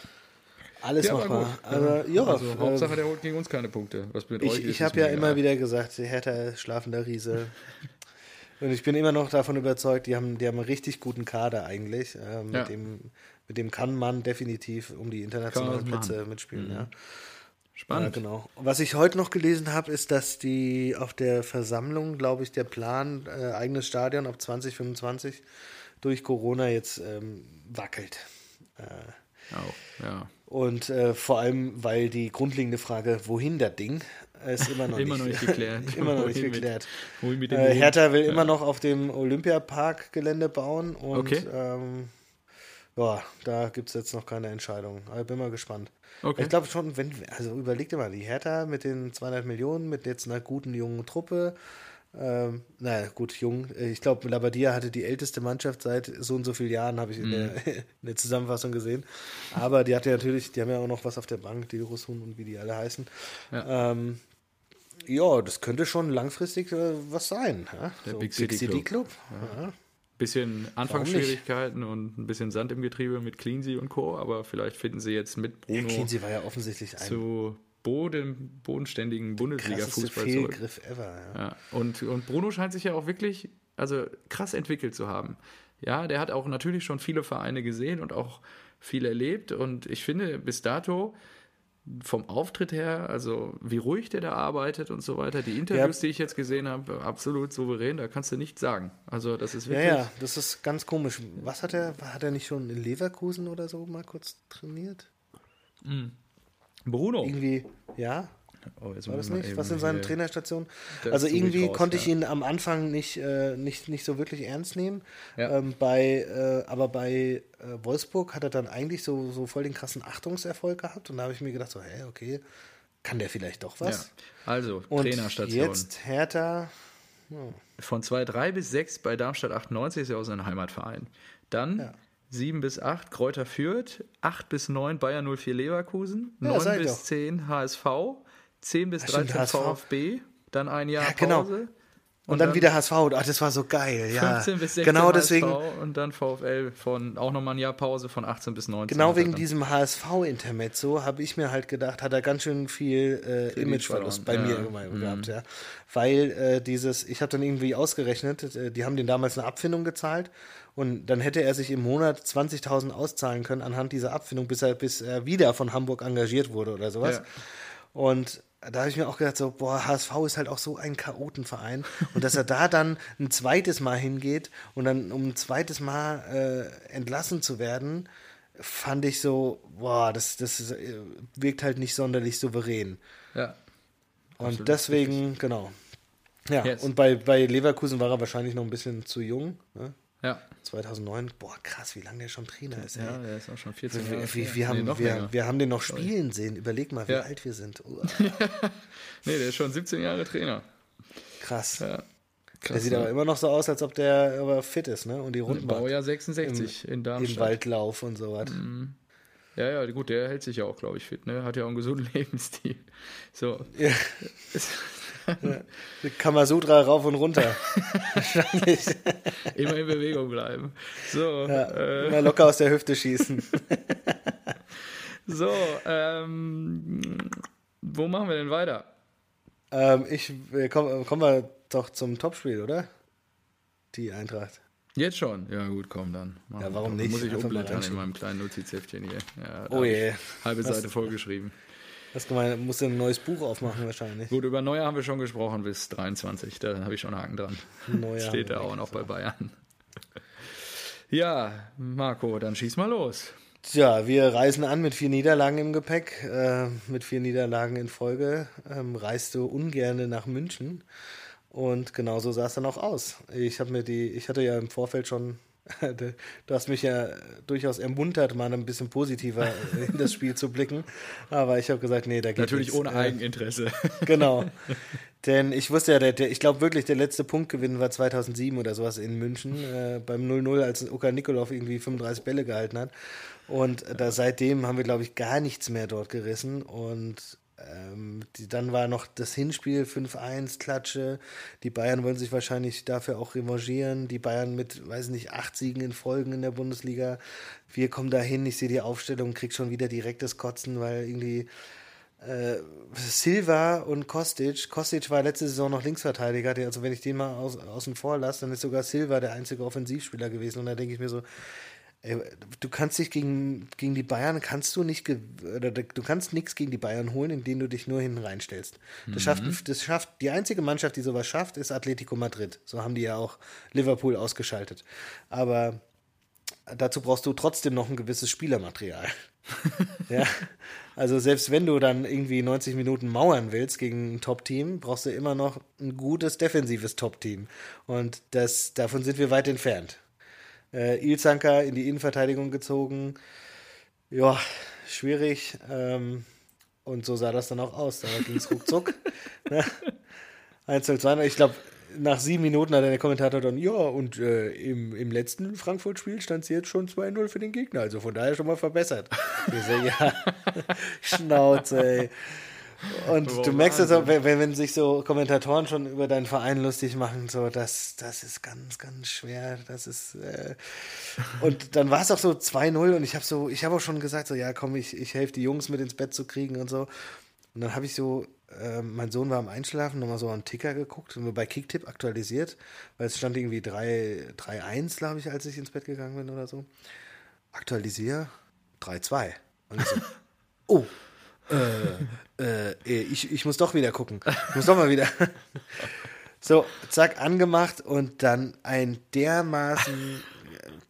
Alles ja aber machbar. Aber ja, also, äh, Hauptsache, der holt gegen uns keine Punkte. Was mit euch Ich, ist, ich habe ja egal. immer wieder gesagt, Hertha schlafender Riese. Und ich bin immer noch davon überzeugt, die haben, die haben einen richtig guten Kader eigentlich. Äh, mit, Ja. dem, mit dem kann man definitiv um die internationalen Plätze mitspielen. Ja. Spannend. Ja, genau. Was ich heute noch gelesen habe, ist, dass die auf der Versammlung, glaube ich, der Plan, äh, eigenes Stadion ab 2025 durch Corona jetzt ähm, wackelt. Auch, ja. Und äh, vor allem, weil die grundlegende Frage, wohin das Ding, ist immer noch, Immer nicht, noch nicht geklärt. immer noch nicht mit- geklärt. mit dem Äh? Hertha will immer noch auf dem Olympiapark-Gelände bauen und Okay. ähm, ja, da gibt es jetzt noch keine Entscheidung. Aber ich bin mal gespannt. Okay. Ich glaube schon, wenn, also überleg dir mal, die Hertha mit den 200 Millionen, mit jetzt einer guten jungen Truppe, ähm, naja, gut, jung. Ich glaube, Labadia hatte die älteste Mannschaft seit so und so vielen Jahren, habe ich in, der, in der Zusammenfassung gesehen. Aber die hatte natürlich, die haben ja auch noch was auf der Bank, die Russen und wie die alle heißen. Ja. Ähm, ja, das könnte schon langfristig äh, was sein. Ja? Der Big City Club. Ja. Bisschen Anfangsschwierigkeiten und ein bisschen Sand im Getriebe mit Cleansey und Co., aber vielleicht finden sie jetzt mit Ja, Bruno Kinsey war ja offensichtlich ein zu Boden, bodenständigen Bundesliga-Fußball. Fehlgriff ever. Ja. Ja. Und, und Bruno scheint sich ja auch wirklich also krass entwickelt zu haben. Ja, der hat auch natürlich schon viele Vereine gesehen und auch viel erlebt. Und ich finde, bis dato vom Auftritt her, also wie ruhig der da arbeitet und so weiter, die Interviews, die ich jetzt gesehen habe, absolut souverän, da kannst du nichts sagen. Also das ist Ja, wirklich. ja, das ist ganz komisch. Was hat er, hat er nicht schon in Leverkusen oder so mal kurz trainiert? Bruno. Irgendwie, ja, Oh, war das nicht? Was in seinen Trainerstationen? Also irgendwie raus, konnte ich ja. ihn am Anfang nicht, äh, nicht, nicht so wirklich ernst nehmen. Ja. Ähm, bei, äh, aber bei äh, Wolfsburg hat er dann eigentlich so, so voll den krassen Achtungserfolg gehabt. Und da habe ich mir gedacht, so, hä, okay, kann der vielleicht doch Ja. was? Also, Und Trainerstation. jetzt Hertha, Von 2,3 bis 6 bei Darmstadt 98 ist ja auch sein Heimatverein. Dann Ja. 7 bis 8 Kräuter Fürth, 8 bis 9 Bayer 04 Leverkusen, Ja, 9 sag ich bis doch. 10 HSV, 10 bis Ja, stimmt, 13 HSV. VfB, dann ein Jahr Ja, genau. Pause. und, dann, wieder HSV. Ach, das war so geil, ja. 15 bis 16 genau HSV deswegen, und dann VfL von auch nochmal ein Jahr Pause von 18 bis 19. Genau wegen dann. diesem HSV-Intermezzo habe ich mir halt gedacht, hat er ganz schön viel äh, Imageverlust bei verloren, mir ja. immer gehabt, ja. Weil äh, dieses, ich habe dann irgendwie ausgerechnet, äh, die haben den damals eine Abfindung gezahlt und dann hätte er sich im Monat 20.000 auszahlen können anhand dieser Abfindung, bis er, bis er wieder von Hamburg engagiert wurde oder sowas. Ja. Und da habe ich mir auch gedacht, so, boah, HSV ist halt auch so ein Chaotenverein. Und dass er da dann ein zweites Mal hingeht und dann um ein zweites Mal äh, entlassen zu werden, fand ich so, boah, das, das äh, wirkt halt nicht sonderlich souverän. Ja. Und Absolut deswegen, genau. Ja, Yes. und bei, bei Leverkusen war er wahrscheinlich noch ein bisschen zu jung. Ne? Ja. 2009, boah, krass, wie lange der schon Trainer ist. Ey. Ja, der ist auch schon 14 Jahre. Wir, wir, haben, nee, wir, wir haben den noch spielen sehen. Überleg mal, wie Ja. alt wir sind. Nee, der ist schon 17 Jahre Trainer. krass. Ja. der Krass, sieht ne? aber immer noch so aus, als ob der aber fit ist, ne? Und die Runden. Baujahr 66 in Im Darmstadt. Waldlauf und sowas. Ja, ja, gut, der hält sich ja auch, glaube ich, fit, ne? Hat ja auch einen gesunden Lebensstil. So. Ja. Kamasutra rauf und runter. Wahrscheinlich. Immer in Bewegung bleiben. So, Ja, äh, immer locker aus der Hüfte schießen. so, ähm, wo machen wir denn weiter? ähm, ich, komm, kommen wir doch zum Topspiel, oder? Die Eintracht. Jetzt schon? Ja, gut, komm dann. Machen Ja, warum nicht? Muss ich umblättern in meinem kleinen Notizheftchen hier. Ja, Oh je. Halbe Seite vollgeschrieben. Was gemeint, musst du ein neues Buch aufmachen wahrscheinlich. Gut, über Neujahr haben wir schon gesprochen bis 23. Da habe ich schon einen Haken dran. Neujahr Steht da auch noch bei Bayern. Ja, Marco, dann schieß mal los. Tja, wir reisen an mit vier Niederlagen im Gepäck, äh, mit vier Niederlagen in Folge. Ähm, reist du ungerne nach München. Und genauso sah es dann auch aus. Ich habe mir die, ich hatte ja im Vorfeld schon, du hast mich ja durchaus ermuntert, mal ein bisschen positiver in das Spiel zu blicken. Aber ich habe gesagt, nee, da geht Natürlich nichts. ohne Äh, Eigeninteresse. Genau. Denn ich wusste ja, der, der, ich glaube wirklich, der letzte Punktgewinn war 2007 oder sowas in München, äh, beim 0-0, als Oka Nikolov irgendwie 35 Bälle gehalten hat. Und äh, da seitdem haben wir, glaube ich, gar nichts mehr dort gerissen. Und ähm, die, dann war noch das Hinspiel 5-1, Klatsche. Die Bayern wollen sich wahrscheinlich dafür auch revanchieren. Die Bayern mit, weiß nicht, acht Siegen in Folgen in der Bundesliga. Wir kommen dahin, ich sehe die Aufstellung, krieg schon wieder direktes Kotzen, weil irgendwie äh, Silva und Kostic. Kostic war letzte Saison noch Linksverteidiger. Also wenn ich den mal aus, außen vor lasse, dann ist sogar Silva der einzige Offensivspieler gewesen. Und da denke ich mir so, ey, du kannst dich gegen, gegen die Bayern, kannst du nicht, oder du kannst nichts gegen die Bayern holen, indem du dich nur hinten reinstellst. Das, schafft, das schafft, die einzige Mannschaft, die sowas schafft, ist Atletico Madrid. So haben die ja auch Liverpool ausgeschaltet. Aber dazu brauchst du trotzdem noch ein gewisses Spielermaterial. ja. Also selbst wenn du dann irgendwie 90 Minuten mauern willst gegen ein Top-Team, brauchst du immer noch ein gutes defensives Top-Team. Und das, davon sind wir weit entfernt. Äh, Ilzanka in die Innenverteidigung gezogen. Ja, schwierig. Ähm, und so sah das dann auch aus. Da ging es ruckzuck. Ne? 1 0 2 Ich glaube, nach sieben Minuten hat der Kommentator dann, ja, und äh, im, im letzten Frankfurt-Spiel stand es jetzt schon 2-0 für den Gegner. Also von daher schon mal verbessert. Ich so, ja, Schnauze, ey. Und Aber du merkst auch, wenn, wenn sich so Kommentatoren schon über deinen Verein lustig machen, so, das, das ist ganz, ganz schwer. Das ist. Äh und dann war es auch so 2-0 und ich habe so, ich habe auch schon gesagt, so, ja, komm, ich, ich helfe die Jungs mit ins Bett zu kriegen und so. Und dann habe ich so, äh, mein Sohn war am Einschlafen, nochmal so einen Ticker geguckt und bei Kicktip aktualisiert, weil es stand irgendwie 3 3-1, glaube ich, als ich ins Bett gegangen bin oder so. Aktualisiere 3-2. Und ich so, oh, äh, äh, ich, ich muss doch wieder gucken. Ich muss doch mal wieder. So, zack, angemacht und dann ein dermaßen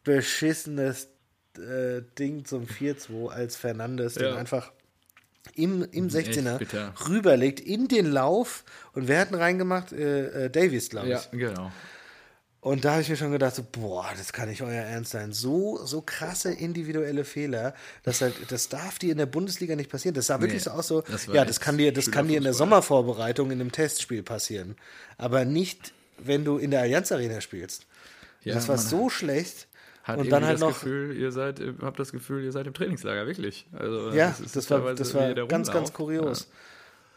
beschissenes äh, Ding zum 4-2, als Fernandes den Ja. einfach im, im 16er bitter. rüberlegt in den Lauf und wer hat ihn reingemacht? Äh, äh, Davies, glaube ich. Ja, genau. Und da habe ich mir schon gedacht, so, boah, das kann nicht euer Ernst sein. So, so krasse individuelle Fehler, das, halt, das darf dir in der Bundesliga nicht passieren. Das sah wirklich Nee, so aus, so, das ja, das kann dir, das kann dir in der. Sommervorbereitung in einem Testspiel passieren. Aber nicht, wenn du in der Allianz Arena spielst. Ja, das war so schlecht. Hat und dann halt das noch, Gefühl, ihr seid, habt das Gefühl, ihr seid im Trainingslager, wirklich. Also, ja, ist das, war, das war ganz, ganz kurios.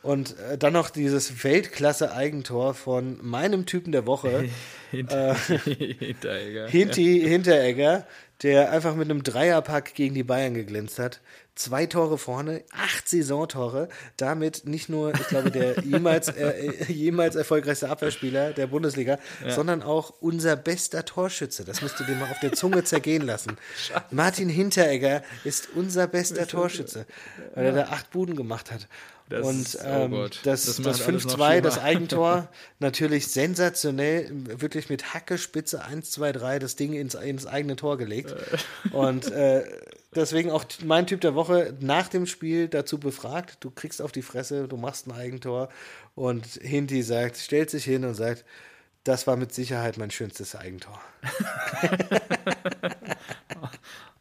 Und äh, dann noch dieses Weltklasse-Eigentor von meinem Typen der Woche. Hinter, Hinteregger. Hinti Hinteregger, der einfach mit einem Dreierpack gegen die Bayern geglänzt hat. Zwei Tore vorne, acht Saisontore. Damit nicht nur, ich glaube, der jemals, äh, jemals erfolgreichste Abwehrspieler der Bundesliga, sondern auch unser bester Torschütze. Das musst du dir mal auf der Zunge zergehen lassen. Martin Hinteregger ist unser bester Torschütze, weil er da acht Buden gemacht hat. Das Und oh ähm, Gott. das, Das das, macht alles noch 5-2, das. Eigentor, natürlich sensationell, wirklich mit Hacke, Spitze 1, 2, 3 das Ding ins, ins eigene Tor gelegt. Beschäftigt. Und äh, deswegen auch mein Typ der Woche nach dem Spiel dazu befragt. Du kriegst auf die Fresse, du machst ein Eigentor. Und Hinti sagt, stellt sich hin und sagt, das war mit Sicherheit mein schönstes Eigentor.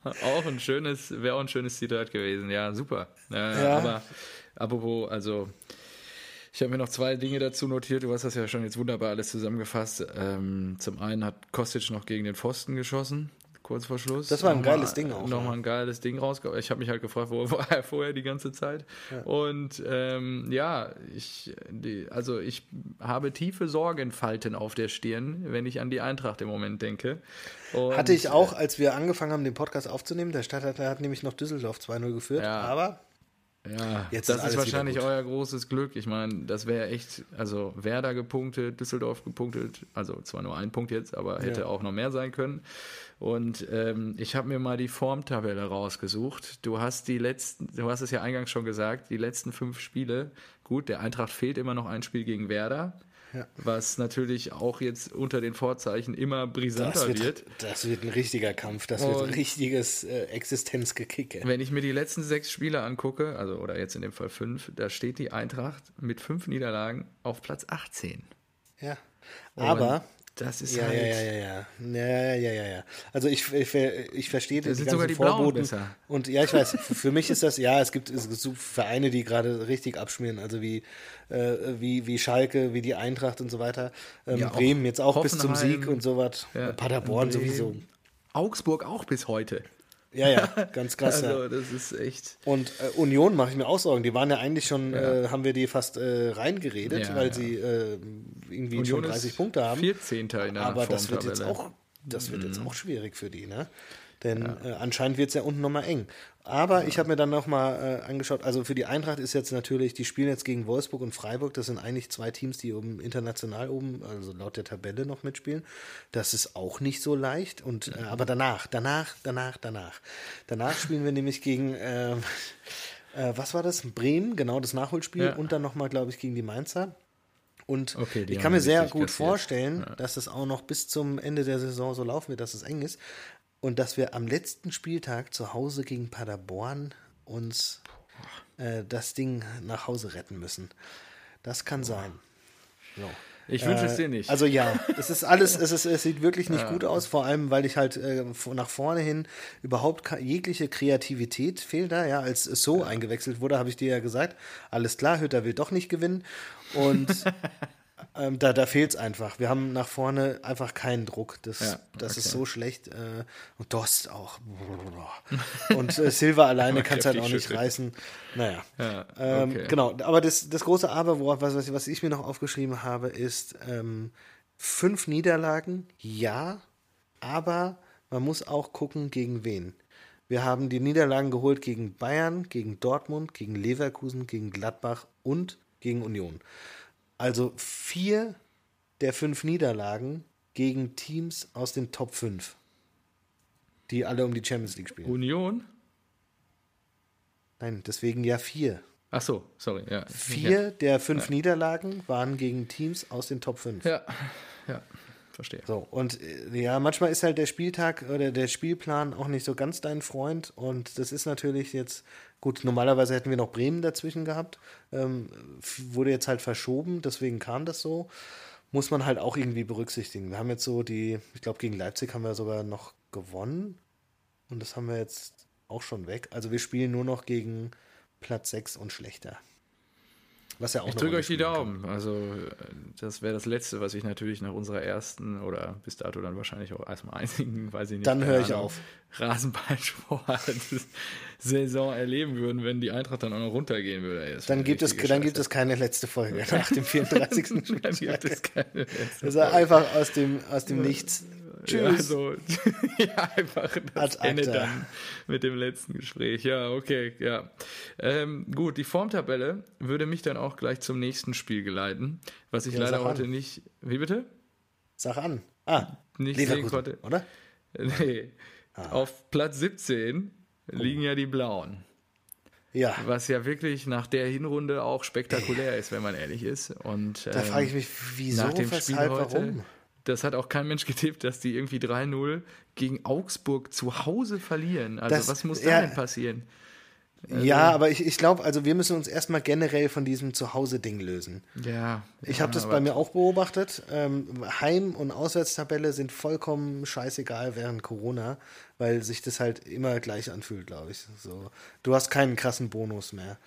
auch ein schönes, wäre auch ein schönes Zitat gewesen. Ja, super. Äh, ja. Aber apropos, also ich habe mir noch zwei Dinge dazu notiert. Du hast das ja schon jetzt wunderbar alles zusammengefasst. Ähm, zum einen hat Kostic noch gegen den Pfosten geschossen, kurz vor Schluss. Das war ein geiles Ding auch. Nochmal ein geiles Ding rausgekommen. Ich habe mich halt gefragt, wo war er vorher die ganze Zeit? Ja. Und ähm, ja, ich, die, also ich habe tiefe Sorgenfalten auf der Stirn, wenn ich an die Eintracht im Moment denke. Und, Hatte ich auch, als wir angefangen haben, den Podcast aufzunehmen. Der Stadthalter hat nämlich noch Düsseldorf 2-0 geführt. Ja. Aber ja, Jetzt das ist, ist wahrscheinlich euer großes Glück. Ich meine, das wäre echt, also Werder gepunktet, Düsseldorf gepunktet, also zwar nur ein Punkt jetzt, aber hätte ja. auch noch mehr sein können. Und ähm, ich habe mir mal die Formtabelle rausgesucht. Du hast die letzten, du hast es ja eingangs schon gesagt, die letzten fünf Spiele. Gut, der Eintracht fehlt immer noch ein Spiel gegen Werder. Ja. Was natürlich auch jetzt unter den Vorzeichen immer brisanter das wird, wird. Das wird ein richtiger Kampf, das wird ein richtiges äh, Existenzgekicke. Wenn ich mir die letzten sechs Spiele angucke, also oder jetzt in dem Fall fünf, da steht die Eintracht mit fünf Niederlagen auf Platz 18. Ja. Aber das ist ja, halt. Ja, ja, ja, ja. Ja, ja, ja. Also ich, ich, ich verstehe das. sind sogar die Vorboten. besser. Und ja, ich weiß, für mich ist das, ja, es gibt, es gibt Vereine, die gerade richtig abschmieren, also wie, äh, wie, wie Schalke, wie die Eintracht und so weiter. Ähm, ja, Bremen jetzt auch bis zum Sieg und so was. Ja, Paderborn sowieso. Augsburg auch bis heute. Ja, ja, ganz krass. also, ja. das ist echt. Und äh, Union mache ich mir auch Sorgen. Die waren ja eigentlich schon, ja. Äh, haben wir die fast äh, reingeredet, ja, weil sie äh, irgendwie Union schon 30 Punkte haben. 14. in der Aber das wird jetzt auch, das wird mhm. jetzt auch schwierig für die, ne? Denn ja. äh, anscheinend wird es ja unten nochmal eng. Aber ja. ich habe mir dann nochmal äh, angeschaut, also für die Eintracht ist jetzt natürlich, die spielen jetzt gegen Wolfsburg und Freiburg. Das sind eigentlich zwei Teams, die oben international oben, also laut der Tabelle noch mitspielen. Das ist auch nicht so leicht. Und äh, aber danach, danach, danach, danach. Danach spielen wir nämlich gegen äh, äh, was war das? Bremen, genau das Nachholspiel. Ja. Und dann nochmal, glaube ich, gegen die Mainzer. Und okay, ich kann mir sehr gut kassiert. vorstellen, ja. dass es auch noch bis zum Ende der Saison so laufen wird, dass es eng ist und dass wir am letzten Spieltag zu Hause gegen Paderborn uns äh, das Ding nach Hause retten müssen. Das kann sein. So. Ich wünsche äh, es dir nicht. Also ja, es ist alles, es, ist, es sieht wirklich nicht ja. gut aus, vor allem, weil ich halt äh, nach vorne hin überhaupt jegliche Kreativität fehlt da. Ja, als So ja. eingewechselt wurde, habe ich dir ja gesagt, alles klar, Hütter will doch nicht gewinnen. Und Ähm, da da fehlt es einfach. Wir haben nach vorne einfach keinen Druck. Das, ja, das okay. ist so schlecht. Äh, und Dost auch. Und äh, Silva alleine kann es halt auch nicht schütteln. reißen. Naja. Ja, ähm, okay. ähm, genau. Aber das, das große Aber, worauf, was, was ich mir noch aufgeschrieben habe, ist ähm, fünf Niederlagen, ja, aber man muss auch gucken, gegen wen. Wir haben die Niederlagen geholt gegen Bayern, gegen Dortmund, gegen Leverkusen, gegen Gladbach und gegen Union. Also vier der fünf Niederlagen gegen Teams aus den Top 5, die alle um die Champions League spielen. Union? Nein, deswegen ja vier. Ach so, sorry. Ja. Vier ja. der fünf ja. Niederlagen waren gegen Teams aus den Top 5. Ja, ja verstehe. So, und äh, ja, manchmal ist halt der Spieltag oder der Spielplan auch nicht so ganz dein Freund. Und das ist natürlich jetzt, gut, normalerweise hätten wir noch Bremen dazwischen gehabt. Ähm, wurde jetzt halt verschoben, deswegen kam das so. Muss man halt auch irgendwie berücksichtigen. Wir haben jetzt so die, ich glaube, gegen Leipzig haben wir sogar noch gewonnen. Und das haben wir jetzt auch schon weg. Also wir spielen nur noch gegen Platz 6 und schlechter. Was ja auch ich drücke euch die Daumen. Kann. Also, das wäre das Letzte, was ich natürlich nach unserer ersten oder bis dato dann wahrscheinlich auch erstmal einzigen, weiß ich nicht. Dann höre ich auf. Rasenballsport-Saison erleben würden, wenn die Eintracht dann auch noch runtergehen würde. Dann gibt, es, dann gibt es keine letzte Folge nach dem 34. dann gibt es keine letzte Das ist einfach aus dem, aus dem Nichts Tschüss. Ja, so, ja einfach das Ad Ende dann mit dem letzten Gespräch. Ja, okay, ja. Ähm, gut, die Formtabelle würde mich dann auch gleich zum nächsten Spiel geleiten, was ich ja, leider heute nicht. Wie bitte? Sag an. Ah, nicht sehen konnte. Oder? Nee. Ah. Auf Platz 17 oh. liegen ja die Blauen. Ja. Was ja wirklich nach der Hinrunde auch spektakulär ist, wenn man ehrlich ist. Und, da ähm, frage ich mich, wieso, nach dem weshalb, Spiel heute, warum? Das hat auch kein Mensch getippt, dass die irgendwie 3-0 gegen Augsburg zu Hause verlieren. Also Das- was muss ja. da denn passieren? Also ja, aber ich, ich glaube, also wir müssen uns erstmal generell von diesem Zuhause-Ding lösen. Ja. Ich ja, habe das bei mir auch beobachtet. Ähm, Heim- und Auswärtstabelle sind vollkommen scheißegal während Corona, weil sich das halt immer gleich anfühlt, glaube ich. So, du hast keinen krassen Bonus mehr.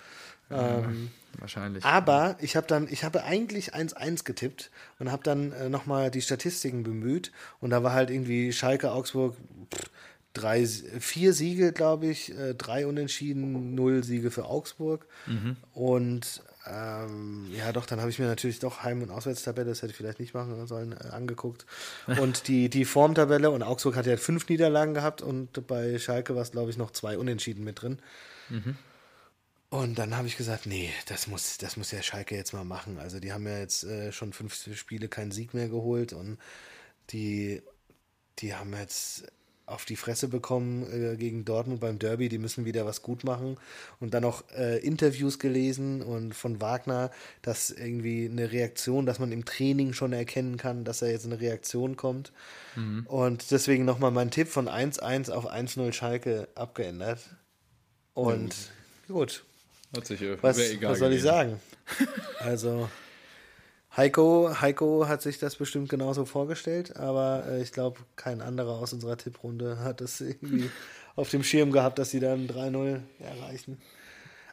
Ähm, Wahrscheinlich. aber ich habe dann, ich habe eigentlich 1-1 getippt und habe dann äh, nochmal die Statistiken bemüht und da war halt irgendwie Schalke, Augsburg, pff, drei, vier Siege, glaube ich, äh, drei Unentschieden, null Siege für Augsburg und ähm, ja, doch, dann habe ich mir natürlich doch Heim- und Auswärtstabelle, das hätte ich vielleicht nicht machen sollen, äh, angeguckt. Und die, die Formtabelle und Augsburg hat ja fünf Niederlagen gehabt und bei Schalke war es, glaube ich, noch zwei Unentschieden mit drin. Und dann habe ich gesagt, nee, das muss, das muss ja Schalke jetzt mal machen. Also die haben ja jetzt äh, schon fünf Spiele keinen Sieg mehr geholt und die, die haben jetzt auf die Fresse bekommen äh, gegen Dortmund beim Derby. Die müssen wieder was gut machen. Und dann noch äh, Interviews gelesen und von Wagner, dass irgendwie eine Reaktion, dass man im Training schon erkennen kann, dass da jetzt eine Reaktion kommt. Und deswegen nochmal mein Tipp von 1-1 auf 1-0 Schalke abgeändert. Und gut, Hat sich äh, was, egal was soll ich sagen? Also, Heiko, Heiko hat sich das bestimmt genauso vorgestellt, aber äh, ich glaube, kein anderer aus unserer Tipprunde hat es irgendwie auf dem Schirm gehabt, dass sie dann 3-0 erreichen.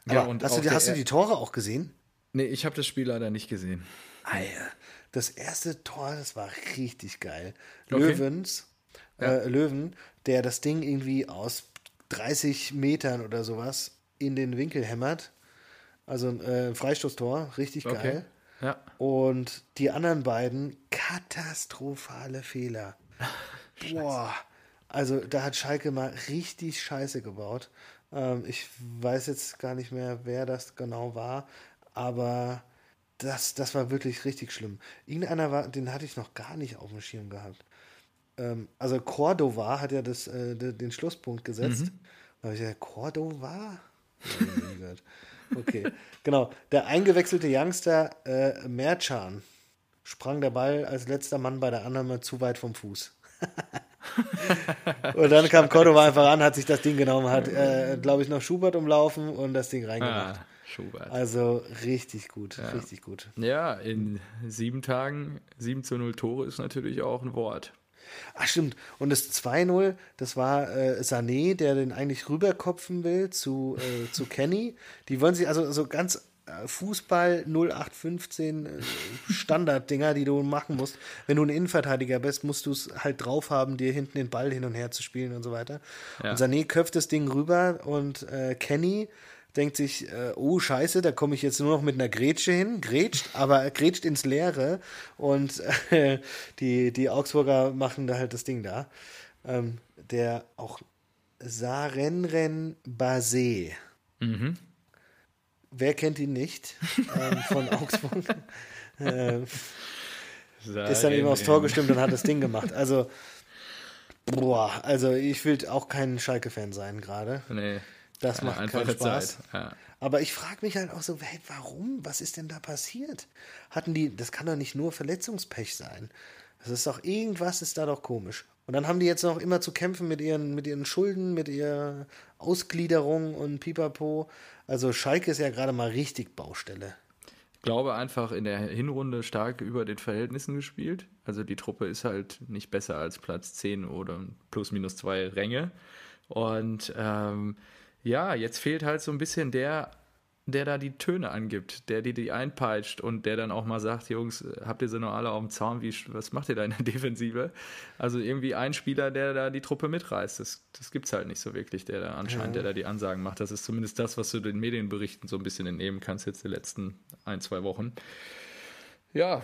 Aber Ja, und hast, du, hast du die Tore auch gesehen? Nee, ich habe das Spiel leider nicht gesehen. Alter, das erste Tor, das war richtig geil. Okay. Löwens, äh, Löwen, der das Ding irgendwie aus 30 Metern oder sowas in den Winkel hämmert. Also äh, ein Freistoßtor, richtig Okay. geil. Ja. Und die anderen beiden katastrophale Fehler. Boah. Also da hat Schalke mal richtig Scheiße gebaut. Ähm, ich weiß jetzt gar nicht mehr, wer das genau war, aber das, das war wirklich richtig schlimm. Irgendeiner war, den hatte ich noch gar nicht auf dem Schirm gehabt. Ähm, also Cordova hat ja das, äh, de- den Schlusspunkt gesetzt. Da habe ich gesagt, Cordova? Okay, genau. Der eingewechselte Youngster äh, Merchan sprang der Ball als letzter Mann bei der Annahme zu weit vom Fuß. und dann kam Cordova einfach an, hat sich das Ding genommen, hat, äh, glaube ich, noch Schubert umlaufen und das Ding reingemacht. Ah, Schubert. Also richtig gut, richtig gut. Ja, in sieben Tagen 7 zu 0 Tore ist natürlich auch ein Wort. Ach stimmt. Und das 2-0, das war äh, Sané, der den eigentlich rüberkopfen will zu, äh, zu Kenny. Die wollen sich also so ganz äh, Fußball 0815 äh, Standarddinger, die du machen musst. Wenn du ein Innenverteidiger bist, musst du es halt drauf haben, dir hinten den Ball hin und her zu spielen und so weiter. Ja. Und Sané köpft das Ding rüber und äh, Kenny denkt sich, äh, oh scheiße, da komme ich jetzt nur noch mit einer Grätsche hin, grätscht, aber grätscht ins Leere und äh, die, die Augsburger machen da halt das Ding da. Ähm, der auch Sarenren Basé. Wer kennt ihn nicht? ähm, von Augsburg. ähm, ist dann eben aufs Tor gestimmt und hat das Ding gemacht. Also, boah, also ich will auch kein Schalke-Fan sein gerade. Nee. Das macht einfache keinen Spaß. Ja. Aber ich frage mich halt auch so, hey, warum? Was ist denn da passiert? Hatten die, das kann doch nicht nur Verletzungspech sein. Das ist doch, irgendwas ist da doch komisch. Und dann haben die jetzt noch immer zu kämpfen mit ihren, mit ihren Schulden, mit ihrer Ausgliederung und Pipapo. Also Schalke ist ja gerade mal richtig Baustelle. Ich glaube einfach in der Hinrunde stark über den Verhältnissen gespielt. Also die Truppe ist halt nicht besser als Platz 10 oder plus minus zwei Ränge. Und ähm, ja, jetzt fehlt halt so ein bisschen der, der da die Töne angibt, der die, die einpeitscht und der dann auch mal sagt, Jungs, habt ihr sie noch alle auf dem Zaun, wie, was macht ihr da in der Defensive? Also irgendwie ein Spieler, der da die Truppe mitreißt, das, das gibt es halt nicht so wirklich, der da anscheinend, der da die Ansagen macht. Das ist zumindest das, was du den Medienberichten so ein bisschen entnehmen kannst jetzt die letzten ein, zwei Wochen. Ja,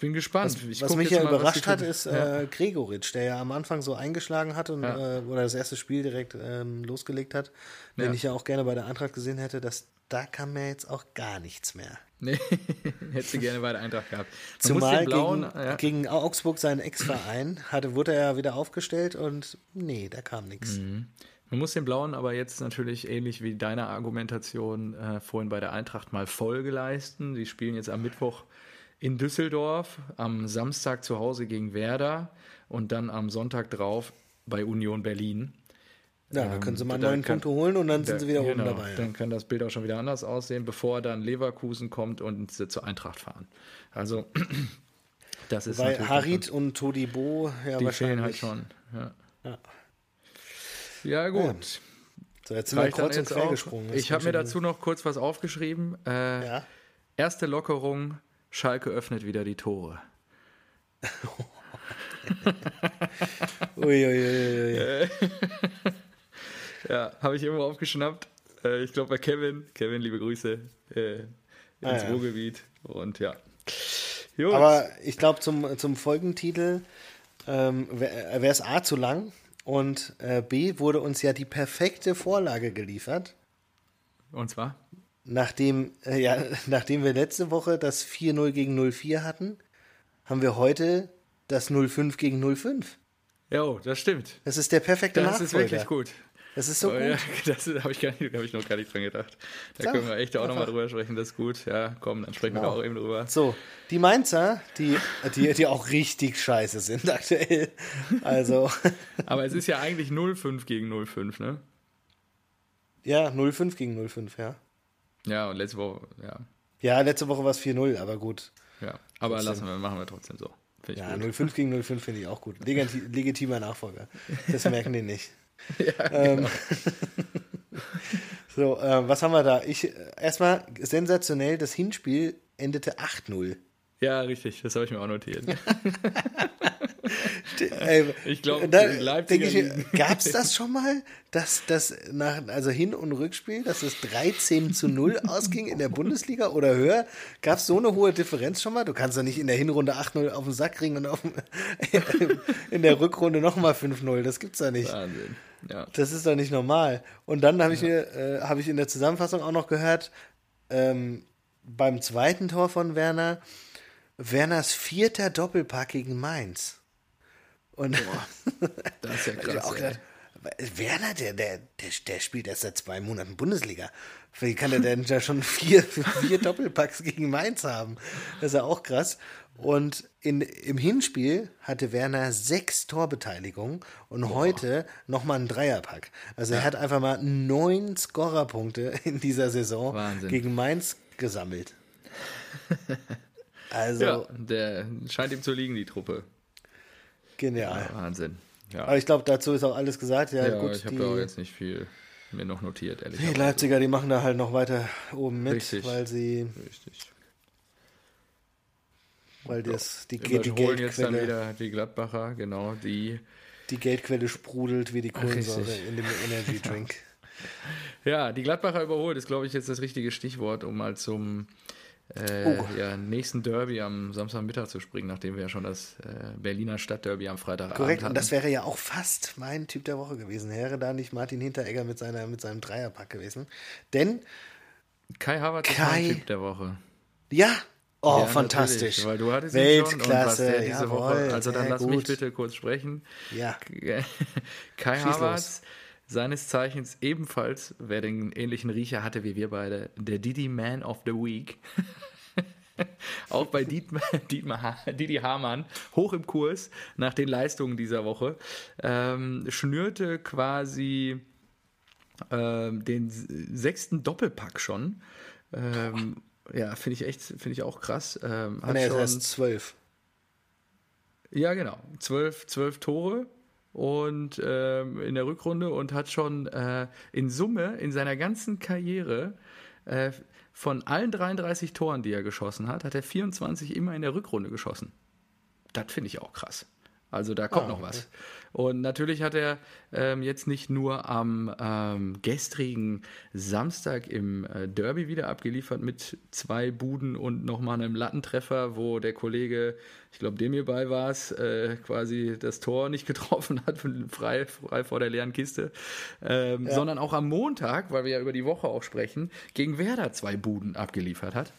bin gespannt. Ich was guck mich ja mal, was überrascht hat, ist Ja. äh, Gregoritsch, der ja am Anfang so eingeschlagen hat und Ja. äh, oder das erste Spiel direkt ähm, losgelegt hat, den Ja. ich ja auch gerne bei der Eintracht gesehen hätte, dass da kam mir jetzt auch gar nichts mehr. Nee, hättest du gerne bei der Eintracht gehabt. Man Zumal blauen, gegen, ja, gegen Augsburg, seinen Ex-Verein, hatte, wurde er ja wieder aufgestellt und nee, da kam nichts. Mhm. man muss den blauen aber jetzt natürlich ähnlich wie deine Argumentation äh, vorhin bei der Eintracht mal Folge leisten. Die spielen jetzt am Mittwoch in Düsseldorf, am Samstag zu Hause gegen Werder und dann am Sonntag drauf bei Union Berlin. Ja, da können sie mal neun Punkte holen und dann sind sie wieder genau, oben dabei. Ja. Dann kann das Bild auch schon wieder anders aussehen, bevor dann Leverkusen kommt und sie zur Eintracht fahren. Also, das ist Weil Harit und Todibo ja die fehlen halt schon. Ja, Ja. ja gut. So, jetzt sind wir kreuz und quer gesprungen. Das Ich habe mir dazu noch kurz was aufgeschrieben. Äh. Erste Lockerung, Schalke öffnet wieder die Tore. Uiuiuiui. Ja, habe ich irgendwo aufgeschnappt. Äh, ich glaube bei Kevin. Kevin, liebe Grüße äh, ins Ah, ja. Ruhrgebiet. Und ja. Gut. Aber ich glaube, zum, zum Folgentitel ähm, wäre es A zu lang und äh, B wurde uns ja die perfekte Vorlage geliefert. Und zwar? Nachdem, äh, ja, nachdem wir letzte Woche das 4-0 gegen 0-4 hatten, haben wir heute das 0-5 gegen 0-5. Ja, oh, das stimmt. Das ist der perfekte Das Nachfolger. ist wirklich gut. Das ist so Oh, gut. ja, das habe ich, gar nicht- hab ich noch gar nicht dran gedacht. Da Sag, können wir echt auch nochmal drüber sprechen. Das ist gut. Ja, komm, dann sprechen wir Genau. da auch eben drüber. So, die Mainzer, die, die, die auch richtig scheiße sind aktuell. Also, Aber es ist ja eigentlich 0,5 gegen 0,5, ne? ja, 0-5 gegen 0-5, ja. Ja, und letzte Woche, ja. Ja, letzte Woche war es 4-0, aber gut. ja. Aber Trotzdem. lassen wir, machen wir trotzdem so. Finde ich Ja, gut. 0-5 gegen 0-5 finde ich auch gut. Legitimer Nachfolger. Das merken die nicht. Ja, Ähm, genau. So, äh, was haben wir da? Ich, äh, erstmal sensationell, das Hinspiel endete 8-0. Ja, richtig. Das habe ich mir auch notiert. Ich glaube, liegen- gab es das schon mal, dass das nach, also Hin- und Rückspiel, dass es 13 zu 0 ausging in der Bundesliga oder höher? Gab es so eine hohe Differenz schon mal? Du kannst doch nicht in der Hinrunde 8-0 auf den Sack kriegen und auf, in der Rückrunde nochmal 5-0. Das gibt's doch nicht. Wahnsinn. Ja. Das ist doch nicht normal. Und dann habe ich mir, äh, habe ich in der Zusammenfassung auch noch gehört, ähm, beim zweiten Tor von Werner, Werners vierter Doppelpack gegen Mainz. Und Das ist ja krass. auch gedacht, Werner, der, der, der, der spielt erst seit zwei Monaten Bundesliga. Wie kann der denn da schon vier, vier Doppelpacks gegen Mainz haben? Das ist ja auch krass. Und in, im Hinspiel hatte Werner sechs Torbeteiligungen und heute nochmal einen Dreierpack. Also er hat einfach mal neun Scorerpunkte in dieser Saison Wahnsinn. gegen Mainz gesammelt. Also Ja, der scheint ihm zu liegen, die Truppe. genial. Wahnsinn. Ja, Aber ich glaube, dazu ist auch alles gesagt. Ja, ja gut, ich habe die- da auch jetzt nicht viel mir noch notiert, ehrlich Die Leipziger, die machen da halt noch weiter oben mit, Richtig. weil sie, Richtig. weil das die, die Überholen jetzt dann Geldquelle, wieder die Gladbacher, genau, die. die Geldquelle sprudelt wie die Kohlensäure Richtig. in dem Energy Drink. Ja, die Gladbacher überholt ist, glaube ich, jetzt das richtige Stichwort, um mal zum äh, Oh. ja, nächsten Derby am Samstagmittag zu springen, nachdem wir ja schon das äh, Berliner Stadtderby am Korrekt, hatten. und das wäre ja auch fast mein Typ der Woche gewesen. Wäre da nicht Martin Hinteregger mit, seiner, mit seinem Dreierpack gewesen. Kai Havertz ist mein Typ der Woche. Ja, oh, Ja, fantastisch. Weil du hattest ihn schon Weltklasse, diese jawohl, Woche. Also dann lass mich gut. bitte kurz sprechen. Ja, Kai Schieß Havertz, seines Zeichens ebenfalls, wer den ähnlichen Riecher hatte wie wir beide, der Didi Man of the Week. Auch bei Dietmar, Dietmar, Didi Hamann, hoch im Kurs nach den Leistungen dieser Woche, ähm, schnürte quasi ähm, den sechsten Doppelpack schon. Ähm, ja, finde ich echt, finde ich auch krass. Ähm, hat er ist schon, erst zwölf. ja, genau. Zwölf, zwölf Tore und ähm, in der Rückrunde und hat schon äh, in Summe in seiner ganzen Karriere äh, von allen 33 Toren, die er geschossen hat, hat er 24 immer in der Rückrunde geschossen. Das finde ich auch krass. Also da kommt Ah, noch okay. was. Und natürlich hat er ähm, jetzt nicht nur am ähm, gestrigen Samstag im äh, Derby wieder abgeliefert mit zwei Buden und nochmal einem Lattentreffer, wo der Kollege, ich glaube, dem hierbei war es, äh, quasi das Tor nicht getroffen hat, frei, frei vor der leeren Kiste, ähm, sondern auch am Montag, weil wir ja über die Woche auch sprechen, gegen Werder zwei Buden abgeliefert hat.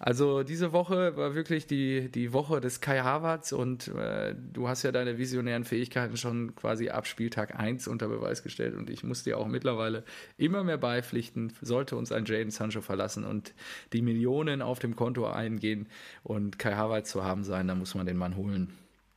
Also diese Woche war wirklich die, die Woche des Kai Havertz und äh, du hast ja deine visionären Fähigkeiten schon schon quasi ab Spieltag 1 unter Beweis gestellt und ich muss dir auch mittlerweile immer mehr beipflichten, sollte uns ein Jaden Sancho verlassen und die Millionen auf dem Konto eingehen und Kai Havertz zu haben sein, dann muss man den Mann holen.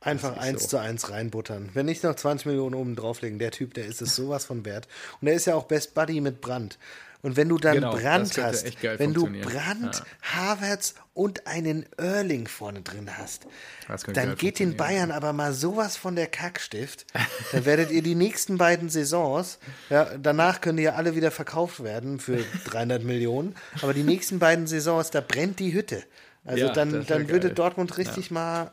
Einfach eins so. zu eins reinbuttern. Wenn nicht noch 20 Millionen oben drauflegen, der Typ, der ist es sowas von wert. Und er ist ja auch Best Buddy mit Brand. Und wenn du dann genau, Brand hast, wenn du Brand, ja. Havertz und einen Erling vorne drin hast, dann geht den Bayern aber mal sowas von der Kackstift. dann werdet ihr die nächsten beiden Saisons, ja, danach können die ja alle wieder verkauft werden für 300 Millionen, aber die nächsten beiden Saisons, da brennt die Hütte. Also ja, dann, dann würde Dortmund richtig mal